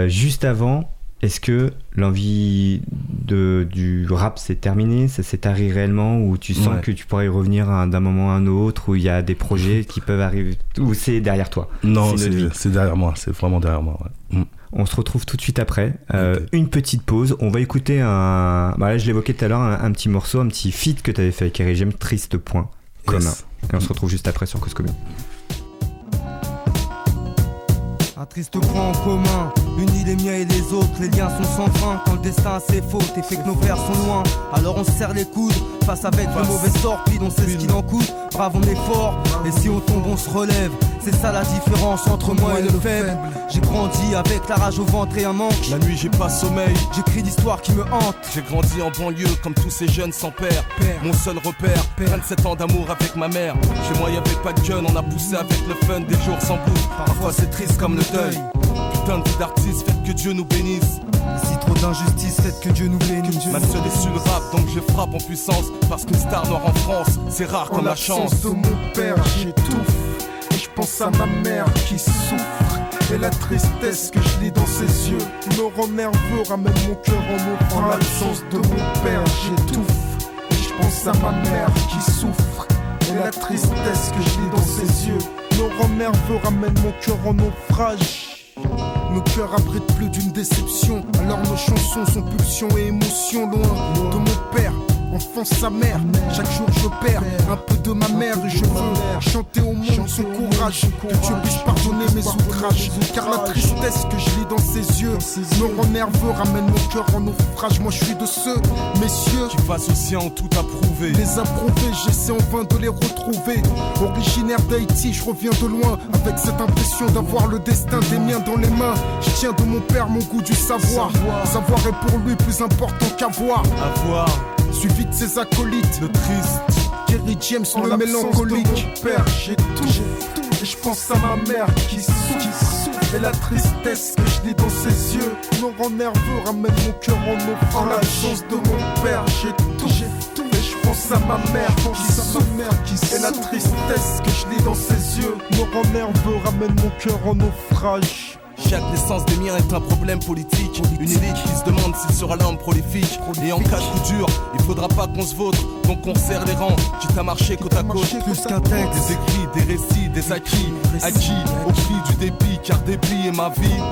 juste avant, est-ce que l'envie de, du rap s'est terminée? Ça s'est arrêté réellement? Ou tu sens que tu pourrais y revenir d'un moment à un autre Où il y a des projets qui peuvent arriver Ou c'est derrière toi? Non, c'est derrière moi. C'est vraiment derrière moi. Mm. On se retrouve tout de suite après. Euh, une petite pause. On va écouter un. Bah là, je l'évoquais tout à l'heure, un, petit morceau, un petit feat que tu avais fait avec Eric Triste Point commun. Et on se retrouve juste après sur Cause Commune. Un triste point en commun, unis les miens et les autres, les liens sont sans fin. Quand le destin a ses fautes et fait que nos frères sont loin, alors on se serre les coudes, face avec le mauvais sort, puis on sait ce qu'il en coûte. Brave, on est fort, et si on tombe, on se relève. C'est ça la différence entre moi et le faible. J'ai grandi avec la rage au ventre et un manque. La nuit, j'ai pas sommeil. J'écris l'histoire qui me hante. J'ai grandi en banlieue comme tous ces jeunes sans père. Mon seul repère, 27 ans d'amour avec ma mère. Chez moi, y'avait pas de gun, on a poussé avec le fun des jours sans bout. Parfois, c'est triste comme le deuil. Putain de vie d'artiste, faites que Dieu nous bénisse. Si trop d'injustice, faites que Dieu nous bénisse. Ma seule issue le rap, donc je frappe en puissance. Parce que star noir en France, c'est rare comme la chance. de mon père, j'étouffe pense à ma mère qui souffre et la tristesse que je lis dans ses yeux me rend nerveux, ramène mon cœur en En l'absence de mon père, j'étouffe et je pense à ma mère qui souffre et la tristesse que je lis dans ses yeux rend nerveux, ramène mon cœur en naufrage. Nos cœurs abritent plus d'une déception, alors nos chansons sont pulsions et émotions loin de mon père enfant sa mère. Chaque jour je perds un peu de ma mère et je veux chanter au monde son courage. Que Dieu puisse pardonner mes outrages. Car la tristesse que je lis dans ses yeux me rend nerveux, ramène mon cœur en naufrage. Moi je suis de ceux, messieurs, qui fassent aussi en tout approuver. Les approuver, j'essaie en vain de les retrouver. Originaire d'Haïti, je reviens de loin avec cette impression d'avoir le destin des miens dans les mains. Je tiens de mon père mon goût du savoir. Savoir est pour lui plus important qu'avoir. Avoir suivi de ses acolytes. Le triste, Kerry James, le mélancolique. père, j'ai tout, Et je pense à ma mère qui souffre. Et la tristesse que je lis dans ses yeux me rend nerveux, ramène mon cœur en eau. En l'absence de mon père, j'ai tout. Et je pense à ma mère qui souffre. Et la tristesse que je lis dans ses yeux me rend nerveux, ramène mon cœur en naufrage. Chaque naissance des miens est un problème politique. Une élite qui se demande s'il sera l'homme prolifique. Et en cas de coup dur, il faudra pas qu'on se vautre. Donc on serre les rangs, quitte à marcher côte à côte. Plus qu'un texte. Des écrits, des récits, des acquis. Acquis au prix du dépit, car dépit est ma vie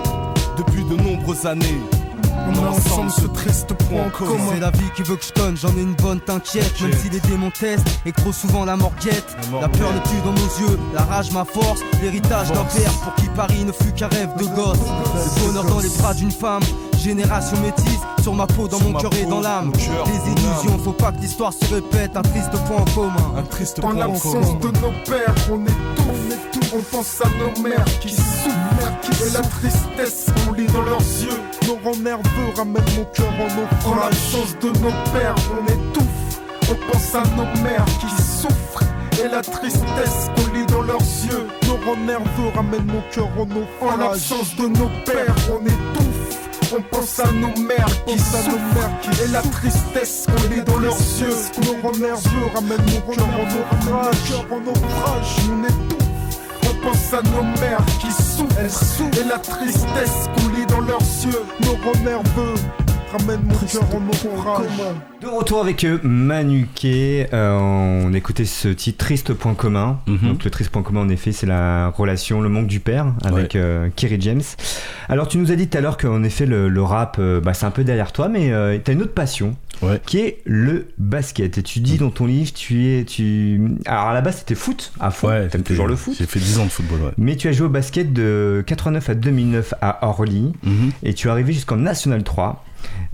depuis de nombreuses années. On a ensemble ce triste point commun. C'est la vie qui veut que je donne, j'en ai une bonne, t'inquiète. Même si les démons testent et trop souvent la mort guette. La peur n'est plus dans nos yeux, la rage ma force. L'héritage d'un père pour qui Paris ne fut qu'un rêve de gosse. Le bonheur dans les bras d'une femme. Génération métisse, sur ma peau, dans mon cœur et dans l'âme. Des illusions, faut pas que l'histoire se répète. Un triste point en commun. Un triste point en commun. En l'absence de nos pères, on est tout, on pense à nos mères qui souffrent. Et la tristesse qu'on lit dans leurs yeux nous rend nerveux, ramène mon cœur en eau. En l'absence de nos pères, on étouffe. On pense à nos mères qui souffrent. Et la tristesse qu'on lit dans leurs yeux nous rend nerveux, ramène mon cœur en eau. En l'absence de nos pères, on étouffe. On pense à nos mères qui souffrent Et la tristesse qu'on lit dans leurs yeux rend nerveux Ramène mon cœur en naufrage On étouffe pense à nos mères qui souffrent. Et la tristesse qu'on lit dans leurs yeux rend nerveux. ramène mon cœur en. De retour avec Manu K, euh, on écoutait ce titre Triste Point Commun. Mhm. Donc le Triste Point Commun, en effet, c'est la relation, le manque du père avec euh, Kerry James. Alors tu nous as dit tout à l'heure qu'en effet le, rap, euh, bah, c'est un peu derrière toi, mais tu as une autre passion. Qui est le basket. Et tu dis dans ton livre, tu es. Tu... Alors à la base, c'était foot à fond. Ouais, T'aimes toujours le foot. J'ai fait 10 ans de football, ouais. Mais tu as joué au basket de 89 à 2009 à Orly. Mhm. Et tu es arrivé jusqu'en National 3.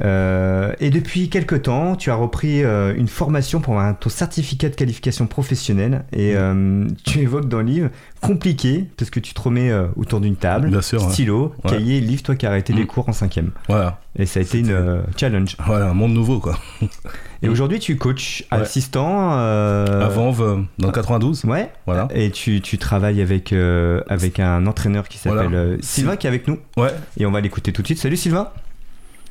Euh, et depuis quelques temps, tu as repris euh, une formation pour un, ton certificat de qualification professionnelle. Et euh, tu évoques dans le livre compliqué, parce que tu te remets autour d'une table, stylo, cahier, livre, toi qui as arrêté les mm. cours en cinquième. Voilà. Et ça a été une challenge. Voilà, un monde nouveau, quoi. (laughs) Et aujourd'hui, tu coaches assistant. Avant, dans le 92. Ouais. Voilà. Et tu, tu travailles avec, avec un entraîneur qui s'appelle Sylvain, qui est avec nous. Ouais. Et on va l'écouter tout de suite. Salut Sylvain.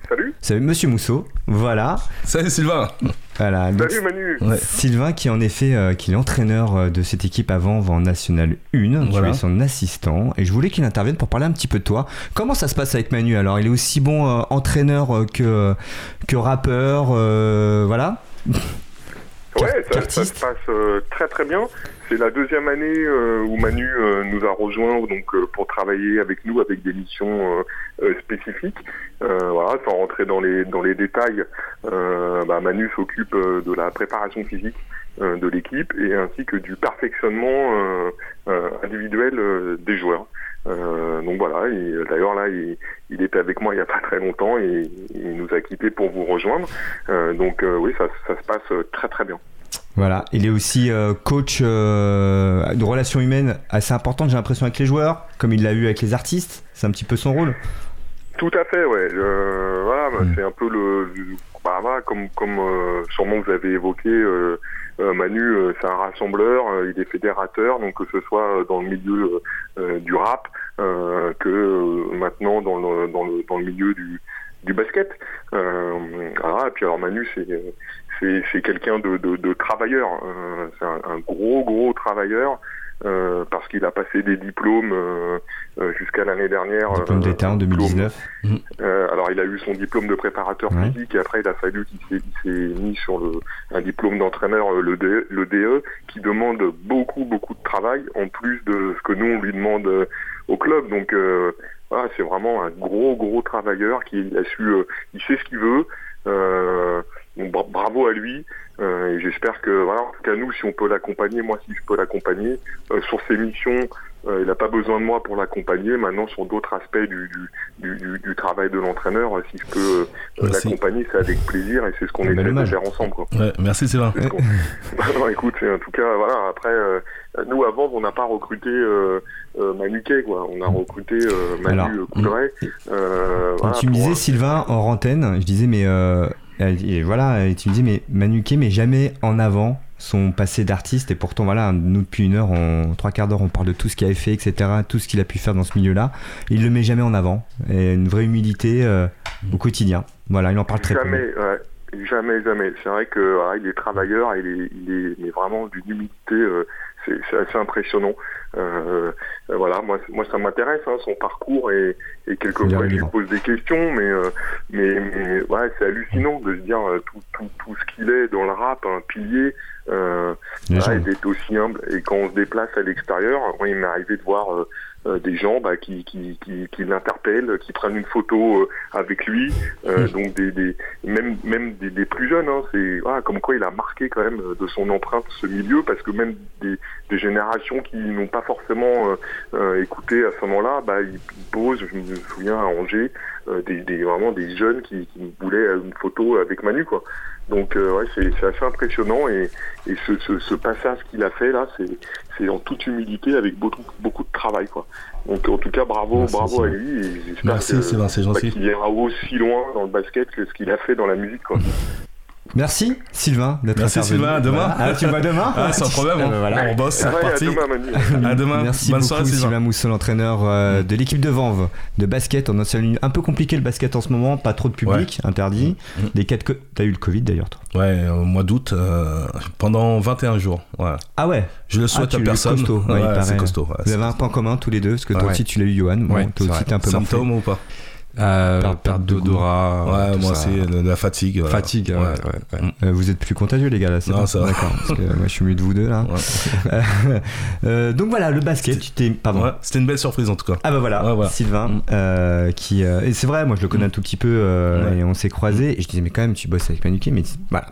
Salut. Salut Monsieur Mousseau. Voilà. Salut Sylvain. Voilà. Salut Manu. Sylvain qui en effet euh, qui est entraîneur euh, de cette équipe avant en National 1, tu es son assistant et je voulais qu'il intervienne pour parler un petit peu de toi. Comment ça se passe avec Manu alors? Il est aussi bon euh, entraîneur que que rappeur voilà? Ouais, ça, se passe euh, très très bien. C'est la deuxième année euh, où Manu euh, nous a rejoint donc pour travailler avec nous avec des missions spécifiques. voilà, sans rentrer dans les dans les détails, bah, Manu s'occupe de la préparation physique de l'équipe et ainsi que du perfectionnement individuel des joueurs. Euh, donc voilà, d'ailleurs là, il, était avec moi il n'y a pas très longtemps et il nous a quittés pour vous rejoindre. Euh, donc euh, oui, ça, ça, se passe très très bien. Voilà, il est aussi coach de relations humaines assez importante, j'ai l'impression, avec les joueurs, comme il l'a eu avec les artistes. C'est un petit peu son rôle. Tout à fait, ouais. voilà, bah, mm. c'est un peu le, bah, voilà, comme comme sûrement vous avez évoqué euh, Manu, euh, c'est un rassembleur, euh, il est fédérateur, donc que ce soit dans le milieu du rap que maintenant dans le, dans le, dans le milieu du, du basket. et puis alors Manu, c'est c'est quelqu'un de, de, de, travailleur, c'est un, un, gros gros travailleur. Euh, parce qu'il a passé des diplômes euh, euh jusqu'à l'année dernière. Diplôme d'État en 2019. Euh, alors il a eu son diplôme de préparateur physique et après il a fallu qu'il s'est mis sur le, un diplôme d'entraîneur, le, DE, le DE, qui demande beaucoup beaucoup de travail en plus de ce que nous on lui demande au club. Donc voilà, c'est vraiment un gros gros travailleur qui a su, il sait ce qu'il veut. Donc, bravo à lui. Euh, et j'espère que, voilà, en tout cas nous, si on peut l'accompagner, moi si je peux l'accompagner euh, sur ses missions, euh, il n'a pas besoin de moi pour l'accompagner. Maintenant, sur d'autres aspects du, du, du, du, travail de l'entraîneur, si je peux l'accompagner, c'est avec plaisir et c'est ce qu'on essaie de faire ensemble. Quoi. Ouais, merci Sylvain. Non, (laughs) (laughs) écoute, en tout cas, voilà. Après, nous avant, on n'a pas recruté Manu Kay, quoi. On a recruté Manu Coudray. Quand tu me disais Sylvain en antenne, je disais mais et voilà, et tu me dis, mais Manuquet mais jamais en avant son passé d'artiste, et pourtant, voilà, nous, depuis une heure, en trois quarts d'heure, on parle de tout ce qu'il a fait, etc., tout ce qu'il a pu faire dans ce milieu-là. Il le met jamais en avant, et une vraie humilité euh, au quotidien. Voilà, il en parle très jamais, peu. Jamais, jamais. C'est vrai que il est travailleur, il est, il est, vraiment d'une humilité, euh, c'est assez impressionnant. Euh, voilà, moi, moi ça m'intéresse hein, son parcours et, et quelquefois je lui pose des questions, mais euh, mais, mais ouais, c'est hallucinant de se dire euh, tout, tout, tout ce qu'il est dans le rap, un pilier, euh, d'être aussi humble. Et quand on se déplace à l'extérieur, il m'est arrivé de voir euh, des gens bah, qui, qui, qui, qui l'interpellent, qui prennent une photo euh, avec lui, euh, donc des, des, même, même des, des plus jeunes, hein, c'est ah, comme quoi il a marqué quand même de son empreinte ce milieu, parce que même des, des générations qui n'ont pas forcément écouté à ce moment-là, bah, ils posent, je me souviens à Angers, des, des, vraiment des jeunes qui, qui voulaient une photo avec Manu, quoi. Donc ouais, c'est assez impressionnant et, et ce, ce, ce passage qu'il a fait là, c'est en toute humilité avec beaucoup, beaucoup de travail quoi. Donc en tout cas bravo, bravo à lui et j'espère qu'il ira aussi loin dans le basket que ce qu'il a fait dans la musique quoi. (laughs) Merci Sylvain d'être Merci Sylvain, à demain. Ah, tu vas demain ah, Sans problème, hein. ah, on bosse, c'est reparti. À demain, à demain. Merci Bonne beaucoup soirée, Sylvain Mousseau, l'entraîneur euh, de l'équipe de Vanves de basket. On a un peu compliqué le basket en ce moment, pas trop de public, interdit. Mmh. Mmh. T'as eu le Covid d'ailleurs toi Ouais, au mois d'août, euh, pendant 21 jours. Ouais. Ah ouais Je le souhaite à personne. Costaud. Ouais, c'est costaud. Vous avez un point commun tous les deux, parce que toi aussi tu l'as eu, Johan. Bon, toi aussi t'es un peu Symptômes ou pas? Euh, perte, d'odorat. Ouais, moi c'est la fatigue. Fatigue, ouais. Mm. Euh, vous êtes plus contagieux les gars là, c'est Non, ça D'accord, parce que (laughs) moi je suis mieux de vous deux là. (laughs) Euh, donc voilà, le basket, tu t'es. Pardon. c'était une belle surprise en tout cas. Ah bah voilà, Sylvain, mm. qui. et c'est vrai, moi je le connais un tout petit peu et on s'est croisés et je disais, mais quand même, tu bosses avec Manuké, mais voilà,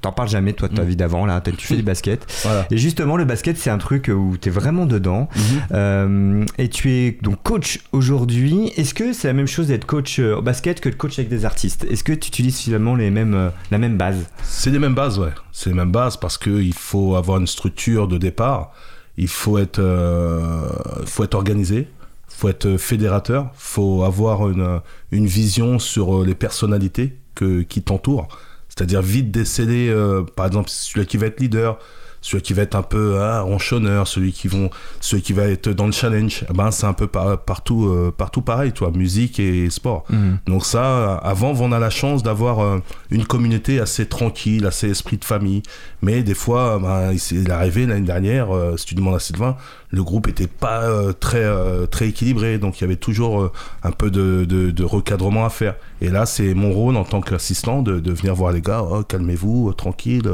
t'en parles jamais toi de ta mm. vie d'avant là, tu fais du (laughs) basket. Et justement, le basket, c'est un truc où t'es vraiment dedans. Mm-hmm. et tu es donc coach aujourd'hui. Est-ce que c'est la même chose d'être coach au basket que de coach avec des artistes Est-ce que tu utilises finalement les mêmes, la même base? C'est les mêmes bases, ouais. C'est les mêmes bases parce qu'il faut avoir une structure de départ. Il faut être, euh, faut être organisé, faut être fédérateur, faut avoir une, une vision sur les personnalités que, qui t'entourent. C'est-à-dire vite déceler, euh, par exemple, celui qui va être leader, celui qui va être un peu ah, ronchonneur, celui qui vont, celui qui va être dans le challenge, eh ben c'est un peu partout, euh, partout pareil, toi, musique et sport. Mhm. Donc ça, avant, on a la chance d'avoir euh, une communauté assez tranquille, assez esprit de famille. Mais des fois, ben, il est arrivé l'année dernière, euh, si tu demandes à Sylvain, le groupe était pas très très équilibré, donc il y avait toujours un peu de, de, recadrement à faire. Et là, c'est mon rôle en tant qu'assistant de, de, venir voir les gars, oh, calmez-vous, tranquille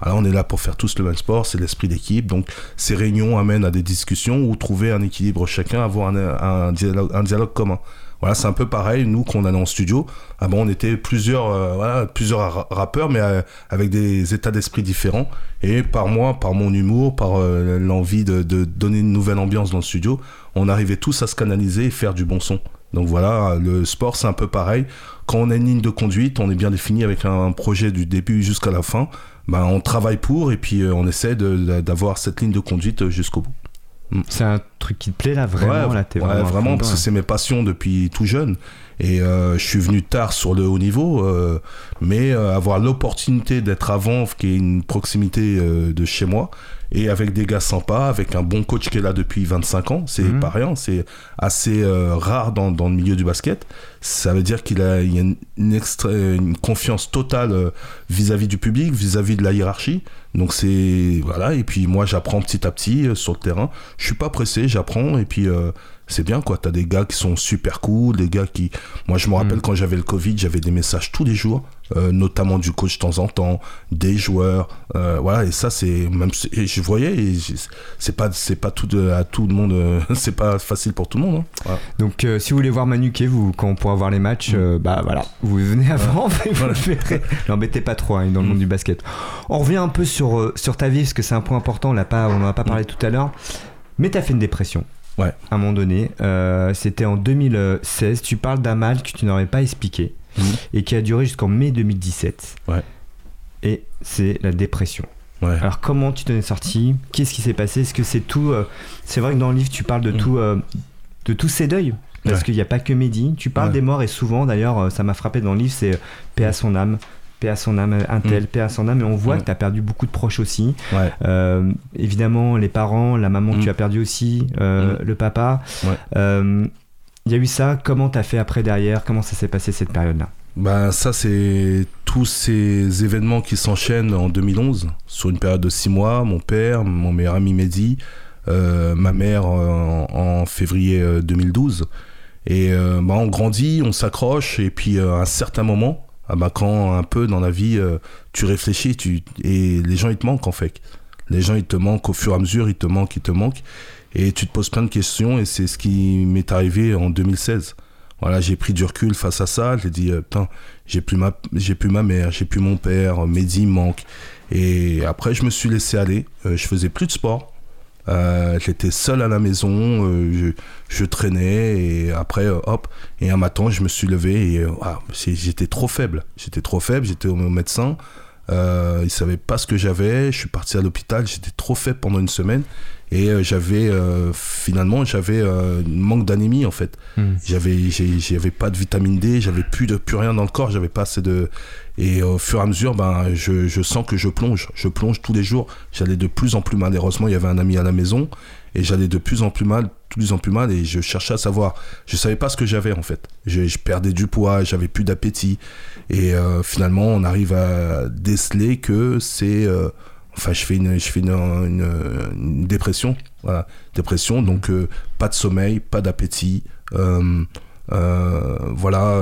alors on est là pour faire tous le même sport, c'est l'esprit d'équipe. Donc ces réunions amènent à des discussions ou trouver un équilibre chacun, avoir un, dialogue, un dialogue commun. Voilà, c'est un peu pareil, nous, qu'on allait en studio, ah bon, on était plusieurs, euh, plusieurs rappeurs, mais euh, avec des états d'esprit différents. Et par moi, par mon humour, par euh, l'envie de, donner une nouvelle ambiance dans le studio, on arrivait tous à se canaliser et faire du bon son. Donc voilà, le sport, c'est un peu pareil. Quand on a une ligne de conduite, on est bien défini avec un projet du début jusqu'à la fin. Ben, on travaille pour et puis on essaie d'avoir cette ligne de conduite jusqu'au bout. C'est un truc qui te plaît là vraiment là vraiment, vraiment parce que c'est mes passions depuis tout jeune. Et euh, je suis venu tard sur le haut niveau euh, mais avoir l'opportunité d'être avant qui est une proximité de chez moi et avec des gars sympas, avec un bon coach qui est là depuis 25 ans, c'est mhm. pas rien, c'est assez euh, rare dans, dans, le milieu du basket. Ça veut dire qu'il a, y a une, une, confiance totale euh, vis-à-vis du public, vis-à-vis de la hiérarchie. Donc c'est voilà, et puis moi j'apprends petit à petit euh, sur le terrain. Je suis pas pressé, j'apprends et puis c'est bien quoi. T'as des gars qui sont super cool, des gars qui. Moi je me rappelle mhm. quand j'avais le Covid, j'avais des messages tous les jours euh, notamment du coach de temps en temps, des joueurs, euh, voilà. Et ça, c'est même, je voyais, c'est pas, c'est pas tout à tout le monde, euh, (laughs) c'est pas facile pour tout le monde. Hein. Donc, si vous voulez voir Manuquet, vous, quand on pourra voir les matchs, mm. bah voilà, vous venez avant, vous L'embêtez pas trop hein, dans le monde mm. du basket. On revient un peu sur sur ta vie, parce que c'est un point important. On n'a pas, on en a pas parlé mm. tout à l'heure. Mais t'as fait une dépression. Ouais. À un moment donné, c'était en 2016. Tu parles d'un mal que tu n'aurais pas expliqué et qui a duré jusqu'en mai 2017. Ouais. Et c'est la dépression. Ouais. Alors comment tu t'en es sorti? Qu'est-ce qui s'est passé? Est-ce que c'est tout euh, C'est vrai que dans le livre tu parles de mm. tout, euh, de tous ces deuils. Parce qu'il n'y a pas que Mehdi. Tu parles des morts et souvent, d'ailleurs, euh, ça m'a frappé dans le livre, c'est paix à son âme paix à son âme, un tel, mm. paix à son âme, et on voit que tu as perdu beaucoup de proches aussi. évidemment, les parents, la maman que tu mm. as perdu aussi, le papa. Il y a eu ça, comment t'as fait après derrière? Comment ça s'est passé cette période-là? Bah ça c'est tous ces événements qui s'enchaînent en 2011 sur une période de six mois. Mon père, mon meilleur ami Mehdi, euh, ma mère en, février 2012. Euh, et euh, bah, on grandit, on s'accroche et puis à un certain moment, ah bah, quand un peu dans la vie tu réfléchis tu, et les gens ils te manquent en fait. Les gens ils te manquent au fur et à mesure, ils te manquent, ils te manquent et tu te poses plein de questions et c'est ce qui m'est arrivé en 2016. Voilà, j'ai pris du recul face à ça, j'ai dit, euh, putain, j'ai plus ma, j'ai plus ma mère, j'ai plus mon père, Mehdi manque. Et après, je me suis laissé aller, euh, je faisais plus de sport. Euh, j'étais seul à la maison, je, traînais et après hop et un matin je me suis levé et j'étais trop faible, j'étais trop faible, j'étais au médecin, euh, il savait pas ce que j'avais, je suis parti à l'hôpital, j'étais trop faible pendant une semaine et euh, j'avais euh, finalement j'avais euh, un manque d'anémie en fait. Hmm. j'avais j'avais pas de vitamine D j'avais plus de plus rien dans le corps j'avais pas assez de et au fur et à mesure ben je, je sens que je plonge je plonge tous les jours. J'allais de plus en plus mal heureusement il y avait un ami à la maison et j'allais de plus en plus mal de plus en plus mal et je cherchais à savoir. Je savais pas ce que j'avais en fait. Je, je, perdais du poids j'avais plus d'appétit. Et finalement on arrive à déceler que c'est Enfin, je fais une, je fais une, dépression. Voilà, dépression. Donc, euh, pas de sommeil, pas d'appétit. Euh, voilà,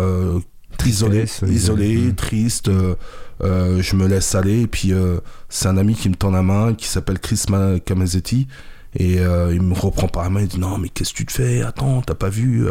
isolé, isolé, mm. triste. je me laisse aller et puis c'est un ami qui me tend la main qui s'appelle Chris Kamazetti et il me reprend par la main, il dit non mais qu'est-ce que tu te fais? Attends, t'as pas vu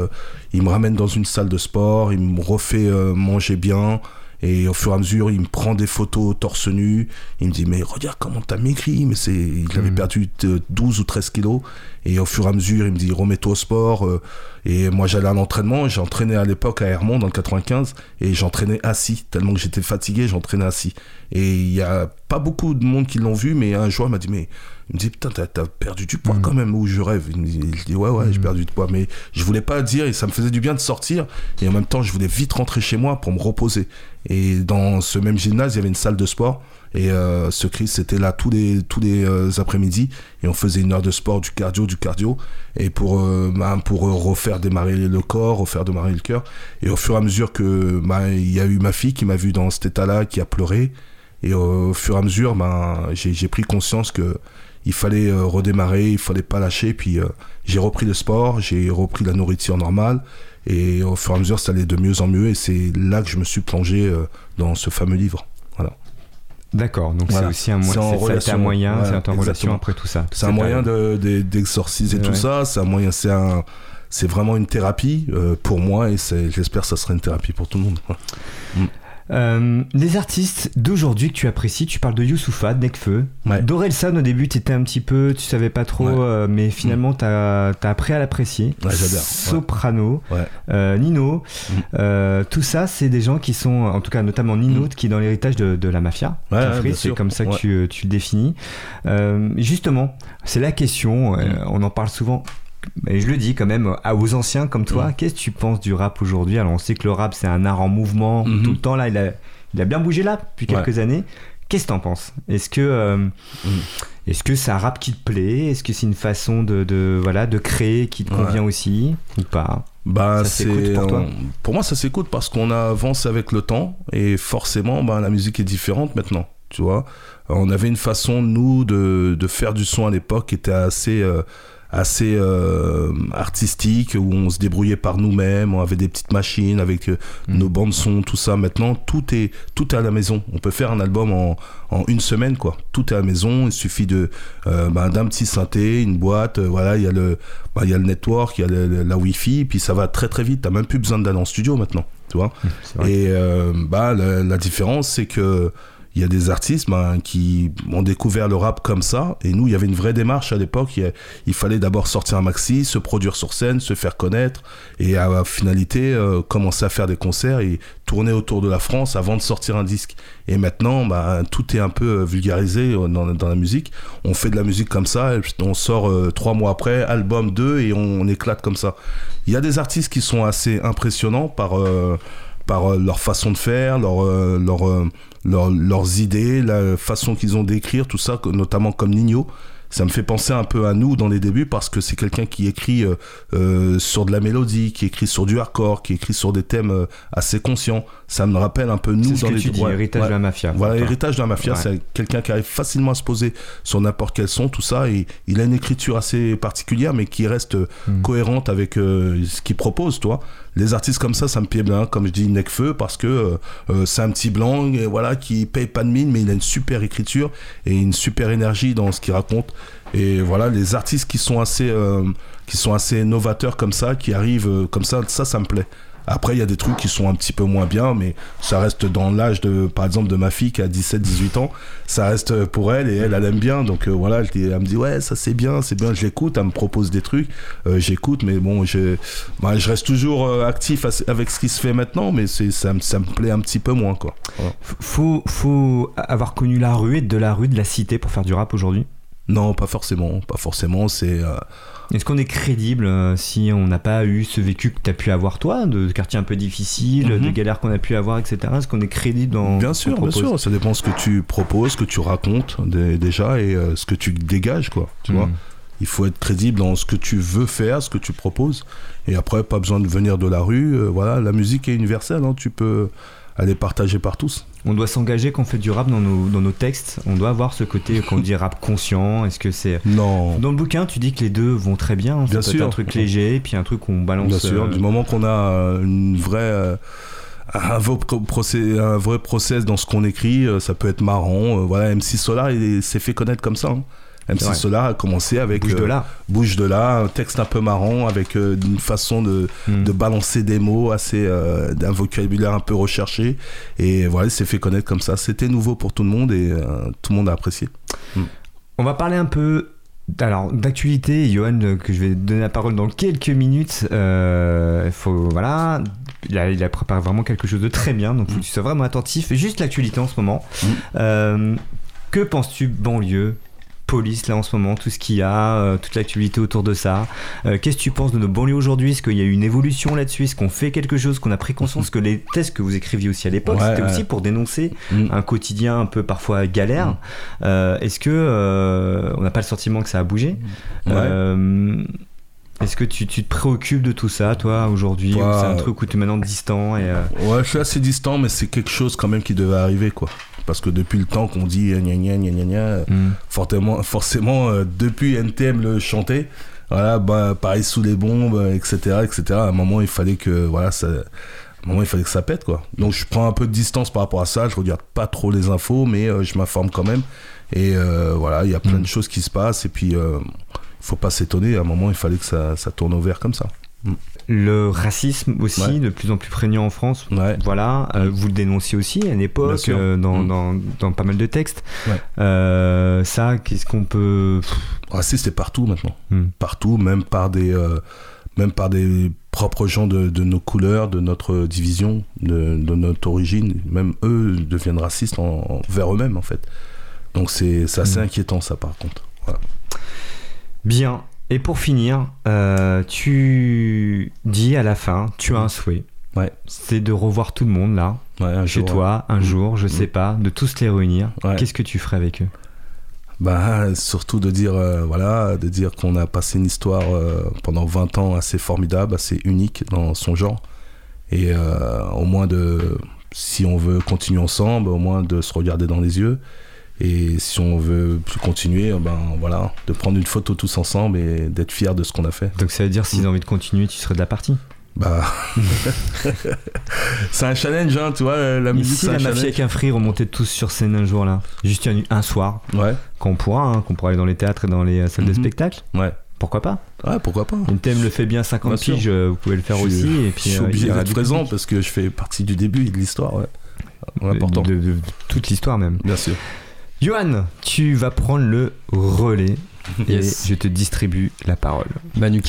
Il me ramène dans une salle de sport, il me refait manger bien, et au fur et à mesure, il me prend des photos torse nu. Il me dit, mais regarde comment t'as maigri. Mais c'est, il avait mm. perdu 12 ou 13 kilos. Et au fur et à mesure, il me dit, remets-toi au sport. Euh. Et moi, j'allais à l'entraînement. J'entraînais à l'époque à Hermont, dans le 95. Et j'entraînais assis. Tellement que j'étais fatigué, j'entraînais assis. Et il y a pas beaucoup de monde qui l'ont vu. Mais un jour, il m'a dit, mais il me dit putain t'as, perdu du poids mm. quand même ou je rêve il me dit, je dis ouais ouais j'ai mm. perdu du poids mais je voulais pas dire et ça me faisait du bien de sortir et en même temps je voulais vite rentrer chez moi pour me reposer et dans ce même gymnase, il y avait une salle de sport. Et euh, ce Chris c'était là tous les, tous les euh, après-midi. Et on faisait une heure de sport, du cardio, du cardio. Et pour, euh, pour refaire démarrer le corps, refaire démarrer le cœur. Et au fur et à mesure que bah, il y a eu ma fille qui m'a vu dans cet état-là, qui a pleuré. Et au fur et à mesure, bah, j'ai pris conscience que il fallait redémarrer, il fallait pas lâcher. Puis j'ai repris le sport, j'ai repris la nourriture normale. Et au fur et à mesure, ça allait de mieux en mieux. Et c'est là que je me suis plongé euh, dans ce fameux livre. Voilà. D'accord, donc c'est aussi un, moyen, c'est un moyen, c'est en relation après tout ça. C'est un moyen d'exorciser de, tout ça, c'est un moyen, c'est un, c'est vraiment une thérapie euh, pour moi et j'espère que ça sera une thérapie pour tout le monde. Mm. Euh, les artistes d'aujourd'hui que tu apprécies, tu parles de Youssoufa, Nekfeu. Ouais. Dorelsan, au début, tu étais un petit peu, tu savais pas trop, euh, mais finalement, mm. tu as, appris à l'apprécier. Ouais, j'adore. Soprano, euh, Nino, mm. tout ça, c'est des gens qui sont, en tout cas, notamment Nino, mm. qui est dans l'héritage de, la mafia. c'est comme ça que tu, tu, le définis. justement, c'est la question, on en parle souvent je le dis quand même aux anciens comme toi, mm. qu'est-ce que tu penses du rap aujourd'hui? Alors on sait que le rap c'est un art en mouvement mm-hmm. tout le temps là, il a, il a bien bougé là depuis quelques années. Qu'est-ce que t'en penses? Est-ce que euh, mm. est-ce que c'est un rap qui te plaît? Est-ce que c'est une façon de, de, voilà de créer qui te convient aussi ou pas? Bah, c'est pour, toi? pour moi ça s'écoute parce qu'on avance avec le temps et forcément bah, la musique est différente maintenant tu vois on avait une façon nous de, de faire du son à l'époque qui était assez euh, assez euh, artistique où on se débrouillait par nous-mêmes, on avait des petites machines avec euh, mm. nos bandes son, tout ça. Maintenant, tout est tout est à la maison. On peut faire un album en, en une semaine, quoi. Tout est à la maison. Il suffit de euh, ben, d'un petit synthé, une boîte. voilà, il y a le ben, il y a le network, il y a la Wi-Fi, puis ça va très très vite. T'as même plus besoin d'aller en studio maintenant, tu vois. Mm, Et bah la, la différence, c'est que il y a des artistes ben, qui ont découvert le rap comme ça. Et nous, il y avait une vraie démarche à l'époque. Il, fallait d'abord sortir un maxi, se produire sur scène, se faire connaître et à finalité, euh, commencer à faire des concerts et tourner autour de la France avant de sortir un disque. Et maintenant, ben, tout est un peu euh, vulgarisé euh, dans, la musique. On fait de la musique comme ça, et on sort trois mois après, album 2 et on, éclate comme ça. Il y a des artistes qui sont assez impressionnants par par leur façon de faire, leur, leur, leurs idées, la façon qu'ils ont d'écrire, tout ça, notamment comme Nino. Ça me fait penser un peu à nous dans les débuts parce que c'est quelqu'un qui écrit euh, euh, sur de la mélodie, qui écrit sur du hardcore, qui écrit sur des thèmes euh, assez conscients. Ça me rappelle un peu nous dans que les tu dis, héritage de la mafia. Voilà, héritage de la mafia, c'est quelqu'un qui arrive facilement à se poser sur n'importe quel son, tout ça, et il a une écriture assez particulière, mais qui reste hmm. cohérente avec ce qu'il propose, toi les artistes comme ça, ça me plaît bien, comme je dis Necfeu, parce que euh, euh, c'est un petit blanc, et voilà, qui paye pas de mine, mais il a une super écriture et une super énergie dans ce qu'il raconte. Et voilà, les artistes qui sont assez, euh, qui sont assez novateurs comme ça, qui arrivent comme ça, ça, ça me plaît. Après, il y a des trucs qui sont un petit peu moins bien, mais ça reste dans l'âge de, par exemple, de ma fille qui a 17-18 ans. Ça reste pour elle et elle, elle aime bien. Donc euh, voilà, elle, me dit ouais, ça c'est bien, c'est bien. Je l'écoute, elle me propose des trucs, euh, j'écoute, mais bon, je, bah, je reste toujours euh, actif avec ce qui se fait maintenant, mais c'est ça, ça, me plaît un petit peu moins quoi. Faut, faut avoir connu la rue et de la rue de la cité pour faire du rap aujourd'hui? Non, pas forcément, pas forcément. C'est est-ce qu'on est crédible euh, si on n'a pas eu ce vécu que tu as pu avoir toi, de quartier un peu difficile, de mhm. galères qu'on a pu avoir, etc. Est-ce qu'on est crédible dans Bien sûr, bien sûr. Ça dépend ce que tu proposes, ce que tu racontes déjà et euh, ce que tu dégages, quoi. Tu vois? Mhm. il faut être crédible dans ce que tu veux faire, ce que tu proposes. Et après, pas besoin de venir de la rue. Euh, voilà, la musique est universelle. Hein. Tu peux elle est partagée par tous. On doit s'engager quand on fait du rap dans nos, dans nos textes. On doit avoir ce côté qu'on dit rap conscient. Est-ce que c'est non Dans le bouquin, tu dis que les deux vont très bien. Hein. bien peut sûr. un truc léger, puis un truc qu'on balance. Bien sûr. Du moment qu'on a une vraie un vrai, process, un vrai process dans ce qu'on écrit, ça peut être marrant. Voilà, MC Solar, il s'est fait connaître comme ça. Hein. MC Solar a commencé avec Bouge de là. Bouge de là, un texte un peu marrant avec une façon de, hmm. de, balancer des mots assez euh, d'un vocabulaire un peu recherché et voilà, il s'est fait connaître comme ça. C'était nouveau pour tout le monde et tout le monde a apprécié. Hmm. On va parler un peu alors, d'actualité, Johan, que je vais donner la parole dans quelques minutes. Euh, faut, voilà, il a, il a, préparé vraiment quelque chose de très bien, donc faut que tu sois vraiment attentif. Juste l'actualité en ce moment. Mm. Euh, que penses-tu banlieue police là en ce moment, tout ce qu'il y a, euh, toute l'actualité autour de ça. Euh, qu'est-ce que tu penses de nos banlieues aujourd'hui? Est-ce qu'il y a eu une évolution là-dessus? Est-ce qu'on fait quelque chose? Qu'on a pris conscience que les tests que vous écriviez aussi à l'époque, c'était aussi pour dénoncer mm. un quotidien un peu parfois galère? Mm. Euh, est-ce que on n'a pas le sentiment que ça a bougé? Est-ce que tu, tu, te préoccupes de tout ça, toi, aujourd'hui? C'est un truc où tu es maintenant distant et Ouais, je suis assez distant, mais c'est quelque chose quand même qui devait arriver, quoi parce que depuis le temps qu'on dit gna gna gna gna gna, mm. forcément, forcément euh, depuis NTM le chantait, voilà, bah, pareil sous les bombes, etc., etc. À un moment, il fallait que, voilà, ça, à un moment, il fallait que ça pète, quoi. Donc, je prends un peu de distance par rapport à ça. Je regarde pas trop les infos, mais euh, je m'informe quand même. Et euh, voilà, il y a plein mm. de choses qui se passent. Et puis, il faut pas s'étonner. À un moment, il fallait que ça, ça tourne au vert comme ça. Mm. Le racisme aussi, de plus en plus prégnant en France. Voilà, euh, vous le dénonciez aussi à une époque euh, dans, mm. dans, dans, pas mal de textes. Euh, ça, qu'est-ce qu'on peut. Raciste, c'est partout maintenant. Mm. Partout, même par des. même par des propres gens de, de, nos couleurs, de notre division, de, de, notre origine, même eux deviennent racistes envers eux-mêmes en fait. Donc c'est assez inquiétant ça par contre. Bien, et pour finir, euh, tu dis à la fin, tu as un souhait. Ouais. C'est de revoir tout le monde là, chez toi, un jour, je sais mmh. pas, de tous les réunir. Qu'est-ce que tu ferais avec eux? Bah, surtout de dire euh, voilà de dire qu'on a passé une histoire euh, pendant 20 ans assez formidable assez unique dans son genre et au moins de si on veut continuer ensemble au moins de se regarder dans les yeux et si on veut plus continuer, ben voilà, de prendre une photo tous ensemble et d'être fier de ce qu'on a fait. Donc ça veut dire s'ils ont envie de continuer, tu serais de la partie bah, (laughs) c'est un challenge, hein, tu vois, la musique. Si la mafia avec un free remontait tous sur scène un jour là, juste un, soir, ouais. qu'on pourra, hein, qu'on pourra aller dans les théâtres et dans les euh, salles de mhm. spectacle, ouais. Pourquoi pas? Ouais, pourquoi pas. Une thème le fait bien 50 piges, euh, vous pouvez le faire aussi. Et puis, je suis euh, obligé d'être présent parce que je fais partie du début et de l'histoire, ouais. important. de toute l'histoire même. Bien sûr. Johan, tu vas prendre le relais et je te distribue la parole. Manu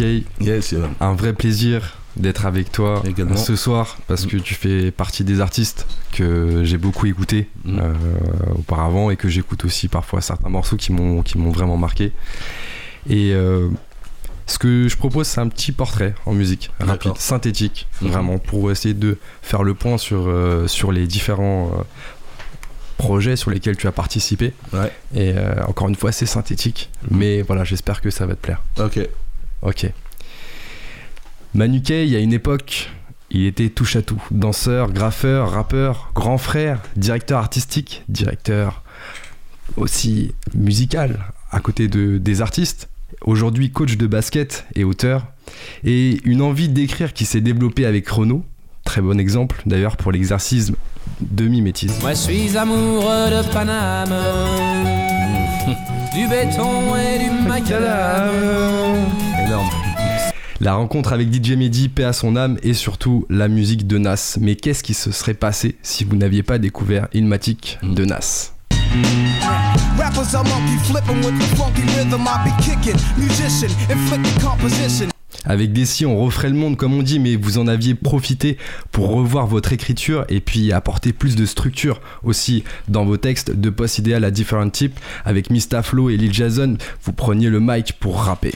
un vrai plaisir d'être avec toi ce soir parce que tu fais partie des artistes que j'ai beaucoup écouté mm. euh, auparavant et que j'écoute aussi parfois certains morceaux qui m'ont qui m'ont vraiment marqué. Et euh, ce que je propose, c'est un petit portrait en musique, rapide, synthétique, mm-hmm. vraiment, pour essayer de faire le point sur, euh, sur les différents projets sur lesquels tu as participé. Et euh, encore une fois, c'est synthétique. Mhm. Mais voilà, j'espère que ça va te plaire. Ok. Ok. Manu il y a une époque, il était touche à tout. Danseur, graffeur, rappeur, grand frère, directeur artistique, directeur aussi musical à côté de, des artistes. Aujourd'hui, coach de basket et auteur. Et une envie d'écrire qui s'est développée avec Renault. Très bon exemple d'ailleurs pour l'exercice demi-métisse. Moi je suis amoureux de Paname, du béton et du macadam. Énorme. La rencontre avec DJ Mehdi, paix à son âme, et surtout la musique de Nas. Mais qu'est-ce qui se serait passé si vous n'aviez pas découvert Ilmatic de Nas? Rappers are monkey flipping with the funky rhythm I be kicking, musician, inflicting composition. Avec Desi, on referait le monde comme on dit, mais vous en aviez profité pour revoir votre écriture et puis apporter plus de structure aussi dans vos textes de post idéal à différents types. Avec Mistaflo et Lil Jason, vous preniez le mic pour rapper.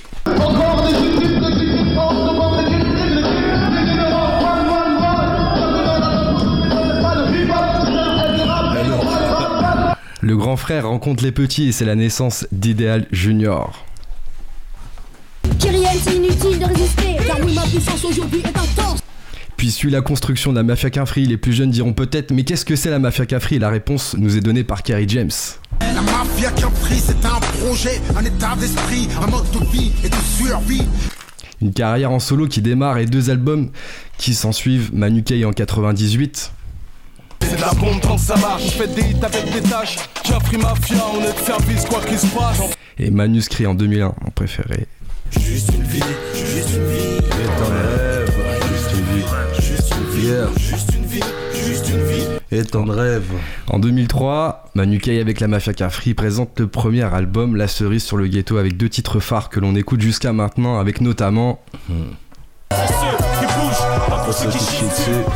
Le grand frère rencontre les petits et c'est la naissance d'Idéal Junior. Puissance aujourd'hui est intense. Puis suit la construction de la mafia Cafri. Les plus jeunes diront peut-être, mais qu'est-ce que c'est la mafia Cafri La réponse nous est donnée par Kerry James. La mafia Cafri, c'est un projet, un état d'esprit, un mode de vie et de survie. Une carrière en solo qui démarre et deux albums qui s'en suivent. Manu Kay en 98. C'est de la bombe quand ça marche, on fait des hits avec des tâches. Cafri Mafia, on est de service quoi qu'il se passe. Et Manuscrit en 2001, mon préféré. Juste une vie, juste une vie. Juste une vie, juste une vie, juste une vie. Et ton rêve. En 2003, Manu Kay avec la Mafia Cafri présente le premier album La cerise sur le ghetto avec deux titres phares que l'on écoute jusqu'à maintenant avec notamment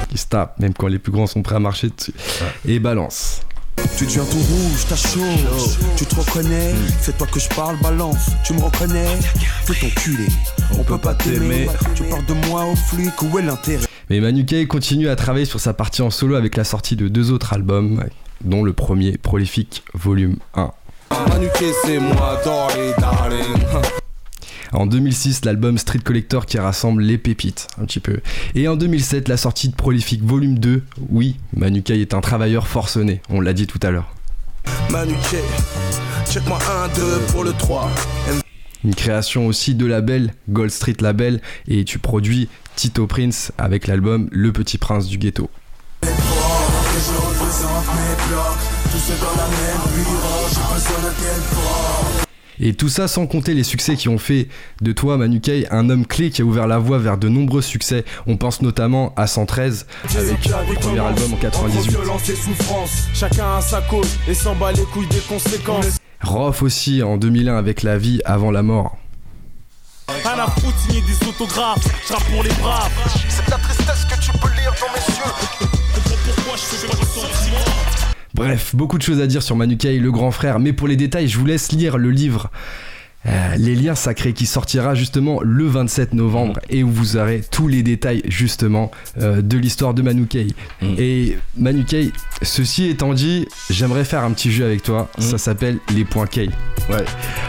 qui se tapent même quand les plus grands sont prêts à marcher dessus et Balance. Tu deviens tout rouge, t'as chaud. Tu te reconnais, c'est toi que je parle, balance. Tu me reconnais, t'es ton culé. On peut pas t'aimer. Tu parles de moi au flic, où est l'intérêt? Mais Manu Kay continue à travailler sur sa partie en solo avec la sortie de deux autres albums, dont le premier Prolifique Volume 1. Manu Kay, c'est moi, darling, darling. En 2006, l'album Street Collector qui rassemble les pépites, un petit peu. Et en 2007, la sortie de Prolifique Volume 2. Oui, Manu Kay est un travailleur forcené, on l'a dit tout à l'heure. Manu Kay, check-moi un, deux pour le 3. Une création aussi de label, Gold Street Label, et tu produis Tito Prince avec l'album Le Petit Prince du Ghetto. Et tout ça sans compter les succès qui ont fait de toi, Manu Kay, un homme clé qui a ouvert la voie vers de nombreux succès. On pense notamment à 113 avec le premier album en 98. Chacun a sa cause et s'en bat les couilles des conséquences. Rof aussi en 2001 avec La vie avant la mort. À la foot, signer des autographes, je rappe pour les braves. C'est de la tristesse que tu peux lire dans mes yeux. Pourquoi je fais pas de Bref, beaucoup de choses à dire sur Manu Kay, le grand frère, mais pour les détails, je vous laisse lire le livre euh, Les liens sacrés qui sortira justement le 27 novembre et où vous aurez tous les détails justement euh, de l'histoire de Manu Kay. Mm. Et Manu Kay, ceci étant dit, j'aimerais faire un petit jeu avec toi, Mm. ça s'appelle les points. Ouais,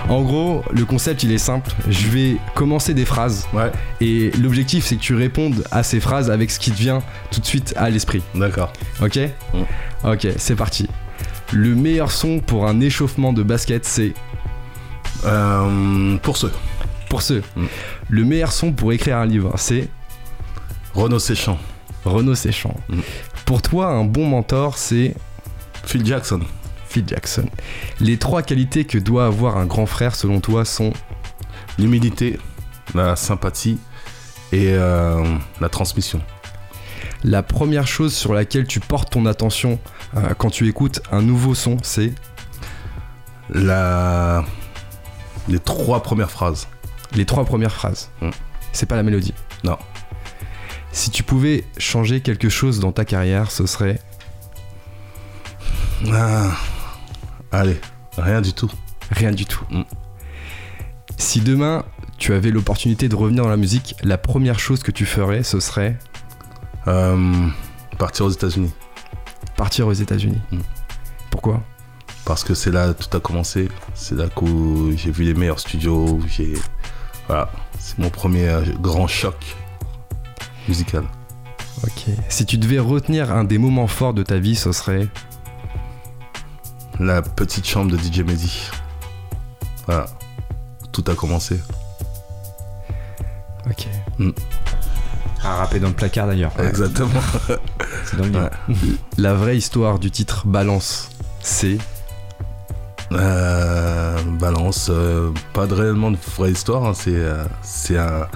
En gros, le concept il est simple, je vais commencer des phrases ouais, et l'objectif c'est que tu répondes à ces phrases avec ce qui te vient tout de suite à l'esprit. d'accord. Ok Mm. Ok, c'est parti. Le meilleur son pour un échauffement de basket, c'est pour ceux, pour ceux. Mm. Le meilleur son pour écrire un livre, c'est Renaud Séchant, Renaud Séchant. Mm. Pour toi, un bon mentor, c'est Phil Jackson, Phil Jackson. Les trois qualités que doit avoir un grand frère, selon toi, sont l'humilité, la sympathie et euh, la transmission. la première chose sur laquelle tu portes ton attention euh, quand tu écoutes un nouveau son, c'est La... Les trois premières phrases. les trois premières phrases. Mm. C'est pas la mélodie. Non. Si tu pouvais changer quelque chose dans ta carrière, ce serait Ah. Allez, rien du tout. Rien du tout. Mm. Si demain tu avais l'opportunité de revenir dans la musique, la première chose que tu ferais, ce serait Euh, partir aux États-Unis. partir aux États-Unis. Mm. Pourquoi? Parce que c'est là que tout a commencé. C'est là que j'ai vu les meilleurs studios. où J'ai... Voilà. C'est mon premier euh, grand choc musical. Ok. Si tu devais retenir un des moments forts de ta vie, ce serait? La petite chambre de DJ Mehdi. Voilà. Tout a commencé. Ok. À rapper dans le placard d'ailleurs. Exactement. C'est dans le livre. Ouais. La vraie histoire du titre Balance, c'est? Euh, balance, euh, pas de réellement de vraie histoire, hein, c'est euh, c'est un,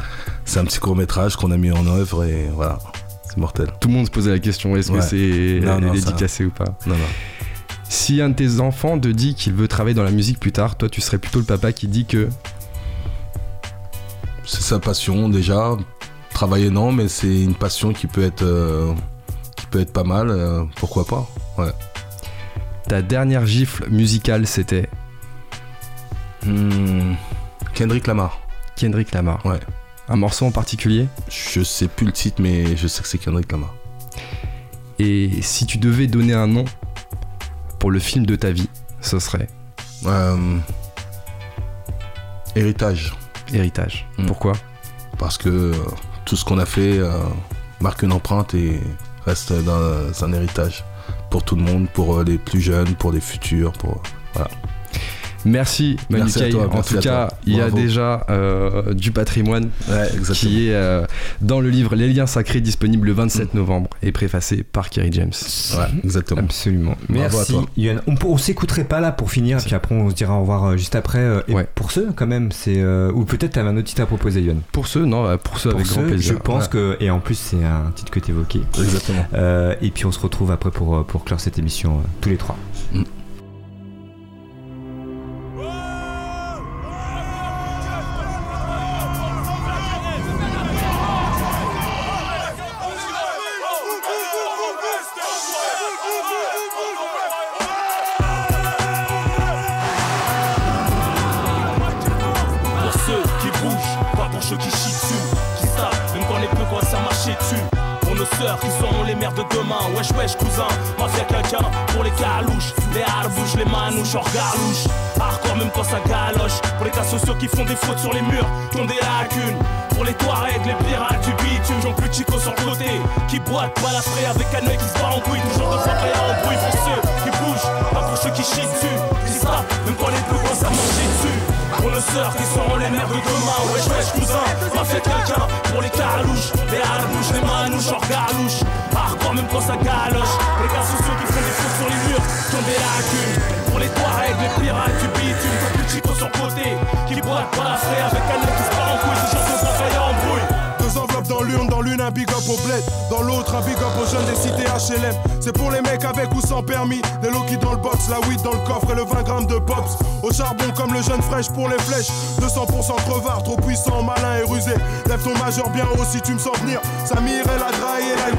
c'est un petit court métrage qu'on a mis en œuvre et voilà, c'est mortel. tout le monde se posait la question est-ce que c'est Non, non, dédicacé ou pas Non. Si un de tes enfants te dit qu'il veut travailler dans la musique plus tard, toi tu serais plutôt le papa qui dit que C'est sa passion déjà. Travailler non, mais c'est une passion qui peut être, euh, qui peut être pas mal. pourquoi pas Ouais. Ta dernière gifle musicale c'était Hmm, Kendrick Lamar. Kendrick Lamar. Ouais. Un morceau en particulier? Je sais plus le titre, mais je sais que c'est Kendrick Lamar. Et si tu devais donner un nom pour le film de ta vie, ce serait Euh, héritage. Héritage. Mm. Pourquoi? Parce que euh, tout ce qu'on a fait, euh, marque une empreinte et reste dans un héritage pour tout le monde, pour les plus jeunes, pour les futurs, pour voilà. Merci Manu En tout cas, il y a déjà euh, du patrimoine qui est euh, dans le livre Les liens sacrés disponible le 27 mm. novembre et préfacé par Kerry James. Ouais, exactement. Absolument. Merci. On, on s'écouterait pas là pour finir, puis après on se dira au revoir euh, juste après. et pour ceux quand même, c'est ou peut-être tu avais un autre titre à proposer, Yann. Pour ceux, non, pour ceux avec grand plaisir. Je pense que et en plus c'est un titre que tu évoquais. Exactement. et puis on se retrouve après pour pour clore cette émission tous les trois. Mm. Les gars sociaux qui font des fous sur les murs Qui ont des lacunes. Pour les Touaregs, les pirates du bitume Comme plus chico sur côté Qui boite pas la frais avec un qui se part en couille Toujours qu'on s'en en brouille Deux enveloppes dans l'une, dans l'une un big up au bled. Dans l'autre un big up aux jeunes des cités HLM C'est pour les mecs avec ou sans permis. Des qui dans le box, la weed dans le coffre et le 20 grammes de pops. Au charbon comme le jeune fraîche pour les flèches. 200% crevard, trop puissant, malin et rusé. Lève ton majeur bien haut si tu me sens venir. Samir et la draille et la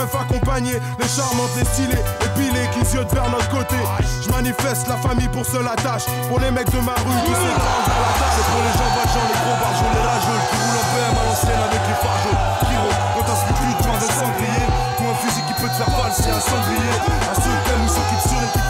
meufs accompagnées Les charmantes, les stylées, épilées Qui ziotent vers notre côté. Je manifeste la famille pour seule attache Pour les mecs de ma rue qui s'étendent vers la tâche C'est pour les gens valjean, les gros barjols, les rageux Qui roulent en PM à l'ancienne avec les fargeaux Kiro, quand t'as ce plus de sanglier Ou un fusil qui peut te faire valser un sanglier. À ceux qui aiment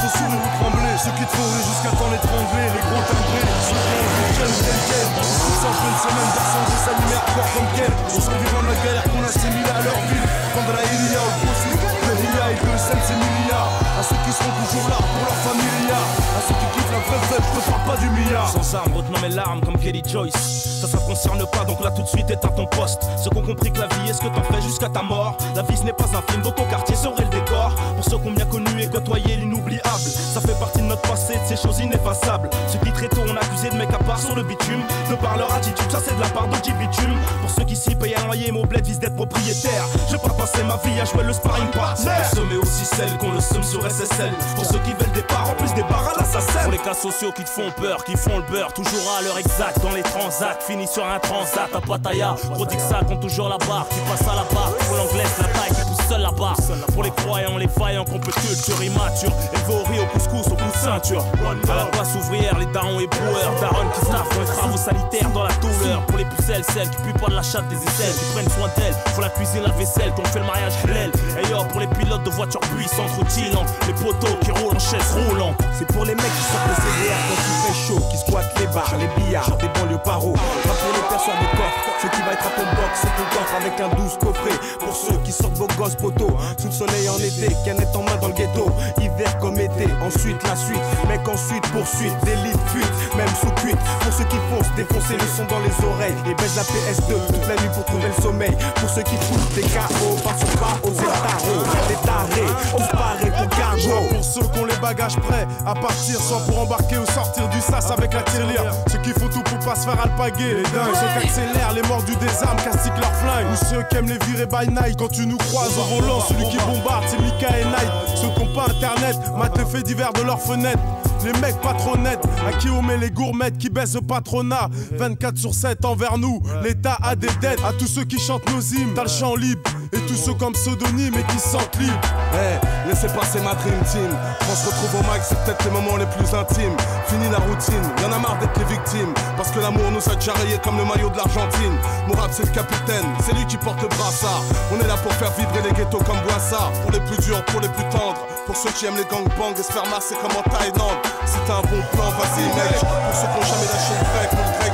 qui qui ceux qui te jusqu'à temps l'étrangler, les gros timbrés, les les jeunes tels quels. Sans une semaine d'ascendé s'animer à corps comme quel. On s'en vivant la galère qu'on assimile à leur vie. Quand la Ilia au gros le Ria et le c'est milliards. À ceux qui seront toujours là pour leur familia. À ceux qui kiffent la vraie je te parle pas du milliard. Sans armes, retenant mes larmes comme Kelly Joyce. Ça, ça concerne pas, donc là tout de suite éteins ton poste. Ceux qui ont compris que la vie est ce que t'en fais jusqu'à ta mort. La vie ce n'est pas un film, donc ton quartier serait le décor. Pour ceux qui ont bien connu et côtoyé l'inoubliable. Ça fait partie de notre passé, de ces choses ineffaçables. Ceux qui très tôt ont de mecs à part sur le bitume, de par leur attitude, ça c'est de la part de bitume. Pour ceux qui s'y payent un loyer, mon bled vise d'être propriétaire. J'ai pas passé ma vie à jouer le sparring partner. Mais aussi celles qu'on le somme sur SSL. Pour ceux qui veulent des parts, en plus des barres à l'assassin. Pour les cas sociaux qui te font peur, qui font le beurre, toujours à l'heure exacte dans les transats. Fini sur un transat à Pattaya. Prodigue ça compte toujours la barre, qui passe à la barre. Pour l'anglaise, la taille qui seul là-bas. Pour les croyants, les faillants, qu'on peut culture immature. Élevé au riz, au couscous, au bout de ceinture. À la place ouvrière, les darons et broueurs. Darons qui staffent les travaux sanitaires dans la douleur. Pour les pucelles, celles qui puent pas de la chatte des aisselles, qui prennent soin d'elles. Pour la cuisine, la vaisselle, qu'on fait le mariage halal. Et yo, pour les pilotes de voitures puissantes, routillantes. Les poteaux qui roulent en chaise roulant. C'est pour les mecs qui sortent des CDR quand il fait chaud, qui squattent les bars, les billards, des banlieues paro. Pas pour les personnes de coffre, ce qui va être à ton box, c'est ton coffre avec un douce coffret. Pour ceux qui sortent vos gosses poteaux, sous le soleil en été, canette en main dans le ghetto. Hiver comme été, ensuite la suite, mec ensuite poursuite, délit fuite, même sous cuite. Pour ceux qui foncent, défoncer le son dans les oreilles et baisse la PS2 toute la nuit pour trouver le sommeil. Pour ceux qui foutent des KO, passent pas aux étaros, les tarés, on se pour cargo. Pour ceux qui ont les bagages prêts à partir, soit pour embarquer ou sortir du sas avec la tirelire. Ceux qui font tout pour pas se faire alpaguer, les dingues, ceux qui accélèrent, les morts du désarme, castiquent leur flingue. Ou ceux qui aiment les virer by night quand tu nous croises volant, celui qui bombarde, c'est Mika et Night. Ceux qui pas internet, matent les faits divers de leurs fenêtres. Les mecs patronettes, à qui on met les gourmettes qui baissent le patronat. 24 sur 7 envers nous, l'État a des dettes. À tous ceux qui chantent nos hymnes, t'as le champ libre. Et tous ceux comme pseudonyme et qui sentent libre. Eh, laissez passer ma dream team. Quand on se retrouve au mic, c'est peut-être les moments les plus intimes. Fini la routine, y'en a marre d'être les victimes. Parce que l'amour nous a déjà comme le maillot de l'Argentine. Mourad, c'est le capitaine, c'est lui qui porte le brassard. On est là pour faire vibrer les ghettos comme Boissard. Pour les plus durs, pour les plus tendres. Pour ceux qui aiment les gangbangs se faire masser comme en Thaïlande. C'est un bon plan, vas-y mec Pour ceux qui n'ont jamais lâché le grec, mon grec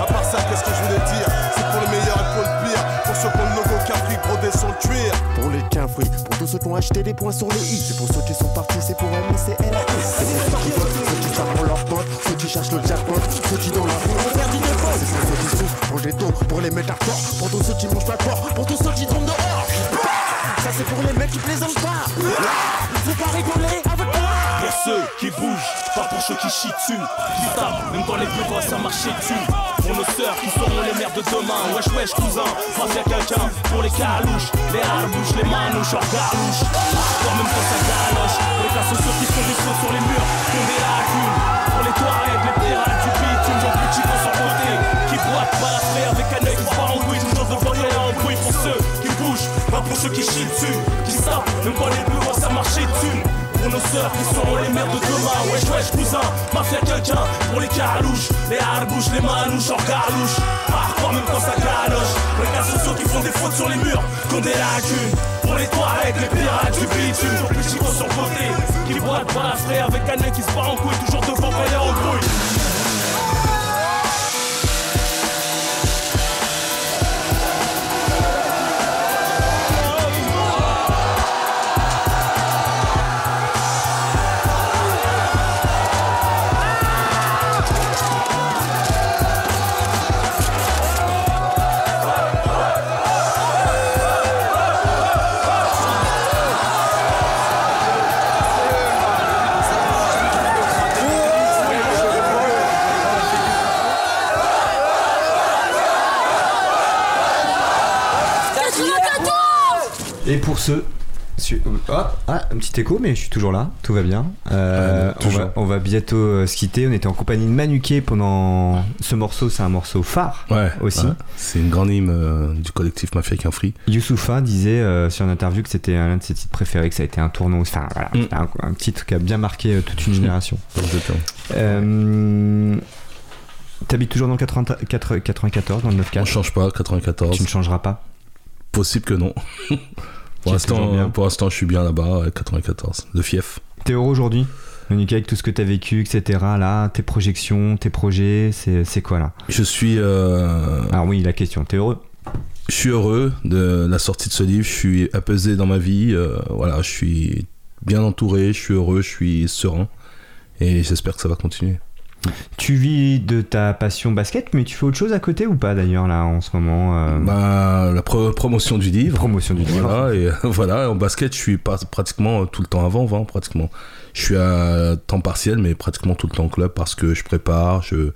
À part ça, qu'est-ce que je voulais dire C'est pour le meilleur et pour le pire Pour ceux qui ont le logo Capri brodé sur le cuir. Pour les quinfris, pour tous ceux qui ont acheté des points sur les i. C'est pour ceux qui sont partis, c'est pour aimer, c'est LAS. C'est pour ceux qui ceux pour leurs potes, ceux qui cherchent le jackpot, ceux qui dans la rue ont perdu des. C'est pour ceux qui souffrent, pour les taux, pour les pour tous ceux qui mangent pas de porc, pour tous ceux qui tombent dehors. Ça c'est pour les mecs qui plaisantent pas. Faut pas rigoler avec moi. Pour ceux qui bougent, pas pour ceux qui chient dessus. Qui tapent, même quand les bureaux ça marcher dessus. Pour nos sœurs qui seront les mères de demain. Wesh wesh cousin, face à quelqu'un. Pour les calouches, les harbouches, les manouches, hors galouche. Pour même quand ça galoche. Les cas sociaux qui font des sur les murs, ont des lacunes. Pour les toilettes, les pirates du bitume, Jean petit ceux qui chient dessus. Qui savent, même quand les bureaux ça marcher dessus. Pour nos sœurs qui seront les mères de demain Wesh wesh cousin, mafia quelqu'un Pour les carouches, les harbouches, les manouches hors galouche Hardcore même quand ça galoche? Pour les gars sociaux qui font des fautes sur les murs Qui ont des lacunes. Pour les toilettes, les pirates du bitume. Pour les chicos sur le côté Qui boitent pas la frais avec un nez qui se bat en couille Toujours devant quand il y Et pour ceux. Ah, ah, un petit écho, mais je suis toujours là, tout va bien. Euh, on, va, on va bientôt euh, se quitter. On était en compagnie de Manuquet pendant. Ce morceau, c'est un morceau phare Ouais, aussi. ouais. C'est une grande hymne euh, du collectif Mafia Qu'un Free. Youssoufa disait euh, sur une interview que c'était l'un de ses titres préférés, que ça a été un tournant. Enfin, voilà, Mm. un, un titre qui a bien marqué euh, toute une (laughs) génération. Euh, T'habites toujours dans le 80 4 94, dans le 9 On change pas, 94. Tu ne changeras pas? Possible que non. (laughs) Pour l'instant, je suis bien là-bas, ouais, 94. De fief. T'es heureux aujourd'hui Manuquet, avec tout ce que t'as vécu, etc. Là, tes projections, tes projets, c'est quoi là? Je suis. euh, Alors oui, la question, t'es heureux? Je suis heureux de la sortie de ce livre. Je suis apaisé dans ma vie. euh, voilà, je suis bien entouré. Je suis heureux. Je suis serein. Et j'espère que ça va continuer. Tu vis de ta passion basket, mais tu fais autre chose à côté ou pas d'ailleurs là en ce moment euh, Bah, la pro- promotion du livre. Promotion du livre. Voilà, et (laughs) voilà, en basket, je suis pas, pratiquement tout le temps avant vent, pratiquement. Je suis à temps partiel, mais pratiquement tout le temps au club parce que je prépare, je, Mhm.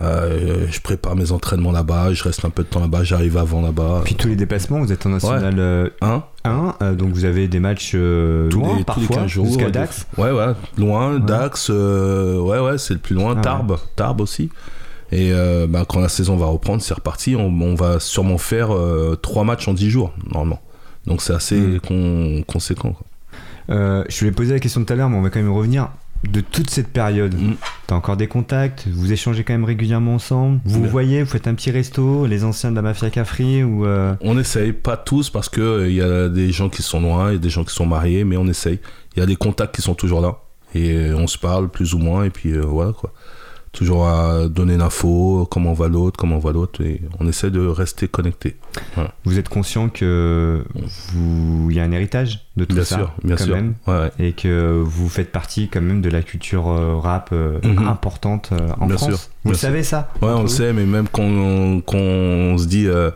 euh, je prépare mes entraînements là-bas, je reste un peu de temps là-bas, j'arrive avant là-bas. Puis tous les déplacements, vous êtes en national euh, Hein? 1, euh, donc vous avez des matchs euh, tous loin les, parfois, 15 jours. jusqu'à ouais, Dax. Ouais, ouais, loin, Dax, ouais, ouais, c'est le plus loin, Ah Tarbes, Tarbes aussi. Et euh, bah, quand la saison va reprendre, c'est reparti, on, on va sûrement faire euh, trois matchs en 10 jours, normalement. Donc c'est assez con- conséquent. quoi. Euh, je voulais poser la question tout à l'heure, mais on va quand même revenir. De toute cette période, Mm. t'as encore des contacts, vous échangez quand même régulièrement ensemble, vous Bien. voyez, vous faites un petit resto, les anciens de la mafia Cafri ou euh, On essaye, pas tous, parce que euh, il y a des gens qui sont loin, il y a des gens qui sont mariés, mais on essaye. Il y a des contacts qui sont toujours là. Et euh, on se parle plus ou moins, et puis euh, voilà quoi. Toujours à donner l'info, comment va l'autre, comment va l'autre, et on essaie de rester connecté. Voilà. vous êtes conscient que vous il y a un héritage de tout Bien ça sûr, bien quand sûr. même, Ouais, ouais. et que vous faites partie quand même de la culture euh, rap euh, Mhm. importante euh, en Bien France. sûr, vous le sûr. savez ça Ouais, on le sait, mais même quand on, quand on se dit, euh,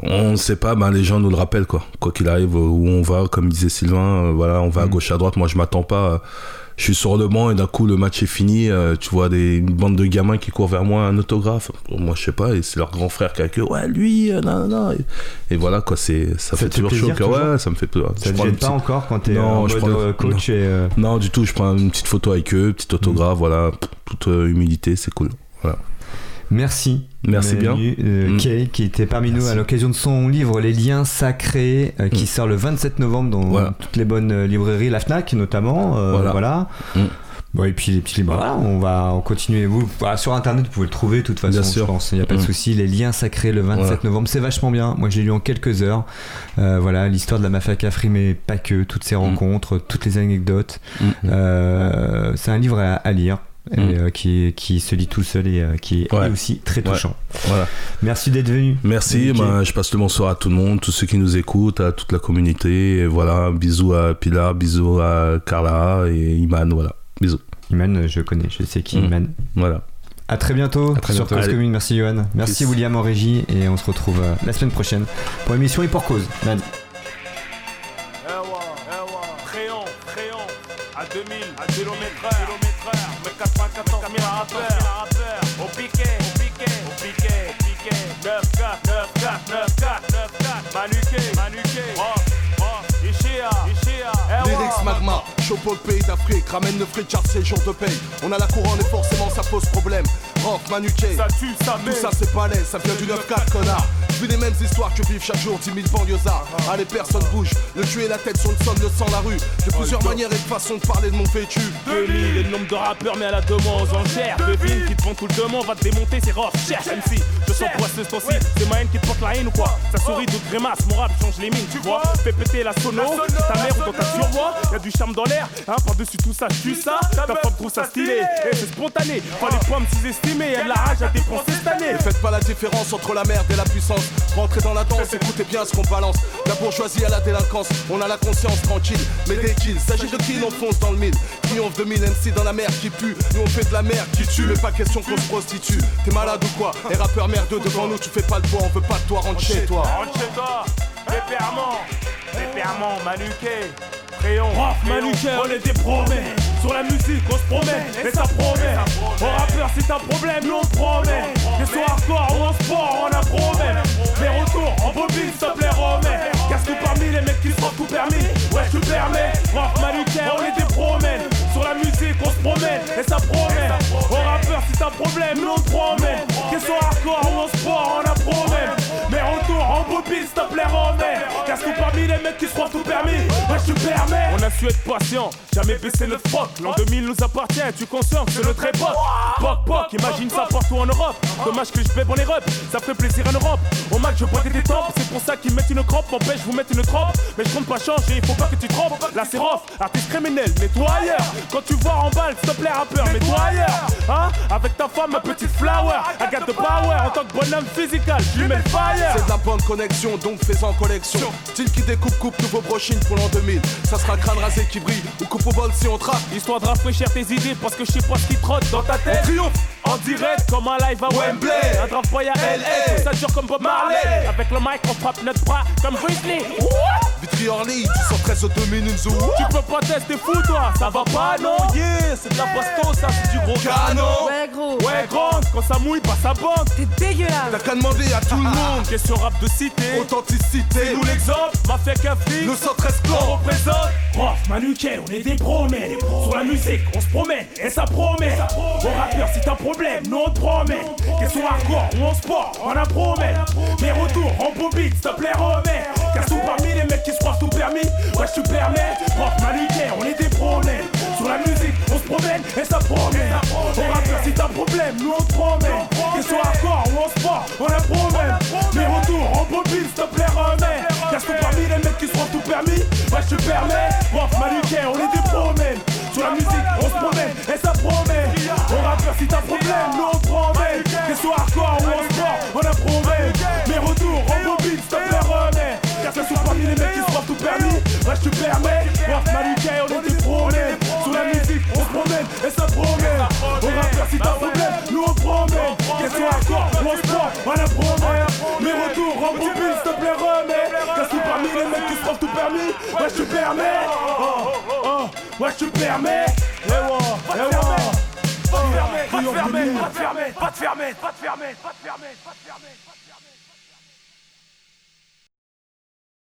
on ne sait pas, ben les gens nous le rappellent, quoi. Quoi qu'il arrive, où on va, comme disait Sylvain, voilà, on va à Mm. gauche, à droite. Moi, je m'attends pas. Je suis sur le banc et d'un coup, le match est fini. euh, tu vois des, une bande de gamins qui courent vers moi, un autographe. Moi, je sais pas, et c'est leur grand frère qui avec eux. Ouais, lui, euh, non, non. Et, et voilà, quoi, c'est, ça, fait toujours chaud. plaisir, toujours Ouais, ça me fait plaisir. Ça te gêne pas petite- encore quand t'es Non, en mode prends- euh, coach non. et euh, Non, du tout, je prends une petite photo avec eux, petit autographe, Mm. voilà, toute humilité, c'est cool. Voilà. Merci. Merci bien. Euh, Mm. Kay, qui était parmi nous à l'occasion de son livre Les liens sacrés, euh, qui Mm. sort le 27 novembre dans Voilà. toutes les bonnes euh, librairies, la Fnac notamment. euh, Voilà. voilà. Mm. Bon, et puis les petits livres, voilà, on va en continuer. Vous, voilà, sur internet, vous pouvez le trouver de toute façon, Bien je sûr. pense. Il n'y a pas de souci. Les liens sacrés le 27 Voilà. novembre, c'est vachement bien. Moi, je l'ai lu en quelques heures. Euh, voilà, l'histoire de la mafia Cafri, mais pas que, toutes ces rencontres, toutes les anecdotes. Euh, c'est un livre à, à lire. Et, mm. euh, qui, qui se lit tout seul et euh, qui est aussi très touchant. Voilà. Merci d'être venu. Merci. Ben, je passe le bonsoir à tout le monde, tous ceux qui nous écoutent, à toute la communauté. Et voilà, bisous à Pilar, bisous à Carla et Iman. Voilà, bisous. Iman, je connais, je sais qui mm. Iman. Voilà. À très bientôt à très sur Cause Commune. Merci Johan. Merci William en régie et on se retrouve la semaine prochaine pour l'émission et pour cause. 2000 à kilomètre heure, mais 94 000 rappeurs. Au piqué, au piqué, au piqué, au piqué. 9 4, 9 4, 9 4, 9 4. Manuqué, Manuqué. Oh, oh, Ishia, Ishia. Lyrics Magma, chaud le pays d'Afrique. Ramène le free chart, c'est jour de paye. On a la couronne et forcément ça pose problème. Rock, Manuqué. Ça tue, ça met. Tout ça c'est pas ça vient du 9-4, connard. Vu les mêmes histoires que vivent chaque jour 10 000 banlieusards. Allez, personne bouge. Le tuer la tête sur le sol, le sang, la rue. De plusieurs manières et de façons de parler de mon vécu. 2000 et le nombre de rappeurs, mais à la demande aux enchères. Devine qui te font tout le demande, va te démonter, c'est rough. Cherche MC, je sens poisseuse toi aussi. C'est ma haine qui te porte la haine ou quoi? Ça sourit de grimace, mon rap change les mines, tu vois? Fais péter la sono, ta mère ou dans ta survoix. Y'a du charme dans l'air, hein, par-dessus tout ça, tu ça. Ta femme trouve ça stylé, et c'est spontané. Pas les pommes sous-estimées, y'a de la rage à dépenser cette année. faites pas la différence entre la merde et la puissance. Rentrez dans la écoutez bien ce qu'on balance. La bourgeoisie à la délinquance, on a la conscience tranquille. Mais dès qu'il s'agit de qui on fonce dans le mille. Triomphe de mille MC dans la mer qui pue. Nous on fait de la mer qui tue, mais pas question qu'on se prostitue. T'es malade ou quoi? Les rappeurs merdeux devant nous, tu fais pas le poids, on veut pas de toi, rentre chez toi. Rentre chez toi, dépérement, dépérement, manuqué. Crayon, manuqué, on des promets. Sur la musique, on se promène, et ça promet. Au rappeur, c'est un problème, nous on promet. Que soit hardcore ou en sport, on a promet. Les retours en bobine, s'il te plaît, remets. Casse-tout parmi les mecs qui sont tout permis? Ouais, je te permets. Rock manuquin, on des promènes. Sur la musique, on se promène, et ça promet. Au rappeur, c'est un problème, nous on promet. Que soit hardcore ou en sport, on a promet. S'il te plaît, remets. Parmi les mecs qui sont tout permis. Ouais, je te permets. On a su être patient, jamais baisser notre froc. L'an 2000 nous appartient, tu conscience c'est notre époque. Poc poc, imagine ça partout en Europe. Dommage que je bébé en les ça fait plaisir en Europe Au match je pointe tes tempes, c'est pour ça qu'ils mettent une crampe M'empêche vous mettre une trompe, mais je compte pas changer, faut pas que tu trompes La c'est rough, artiste criminel, nettoyeur. Quand tu vois en balle, s'il te plaît rappeur, nettoyeur. Hein? Avec ta femme, ma petite flower I got the power, en tant que bonhomme physical, je mets le fire. C'est de la bonne connexion, donc fais-en collection. Style qui découpe, coupe, nouveau brochine pour l'an 2000 Ça sera crâne rasé qui brille, ou coupe au bol si on trappe Histoire de rafraîchir tes idées parce que je sais pas ce qui trotte dans ta tête. triomphe en direct comme un live à Wembley. Un boy à LA. Ça dure comme Bob Marley. Avec le mic, on frappe notre bras comme Lee. Vitry Orly, tu sors 13 auto minutes Tu peux pas tester fou toi, ça va pas non? Yeah, c'est de la baston, ça c'est du gros canon. Ouais gros. Ouais grande, quand ça mouille, pas ça bande. T'es dégueulasse. T'as qu'à demander à tout le monde. Question rap de cité. Authenticité. nous l'exemple, mafia café. Nous 113 clans. On représente. Prof, Manuquet, on est des promets. Sur la musique, on se promène et ça promet. Au rappeur, si t'as un problème, nous on te promet. Question hardcore ou en sport, on a promet. Mais retour en bobine, s'il te plaît, remets. Car tout parmi les mecs qui se croient tout permis. Ouais, je te permets. Prof, Manuquet, on des promets. Sur la musique, on se promène et ça promet. Au rappeur, si t'as problème, nous on te promet. Question hardcore ou en sport, on a promet. Mais retour en bobine, s'il te plaît, remets. Car tout parmi les mecs qui se croient tout permis. Ouais, je te permets. Prof, Manuquet, on est des promènes. Sur la musique, on se promène et ça promet. Si t'as problème, nous on promet. Que soit hardcore ou en sport, on a promet. Mes retours en bobine, s'il te plaît, remets. Car ce sont parmi les mecs qui se croient tout permis. Ouais, je te permets. Prof, Manuquet, on est des promènes. Sur la musique, on se promène et ça promet. Au rappeur, si t'as problème, nous on promet. Que soit hardcore ou en sport, on a promet. Mes retours en bobine, s'il te plaît, remets. Car ce sont parmi les mecs qui se croient tout permis. Ouais, je te permets. Oh, oh, ouais, je te permets. Eh ouais, eh ouais. Pas de fermer, pas de fermer, pas de fermer, pas de fermer, pas de fermer, pas de fermer, pas de fermer.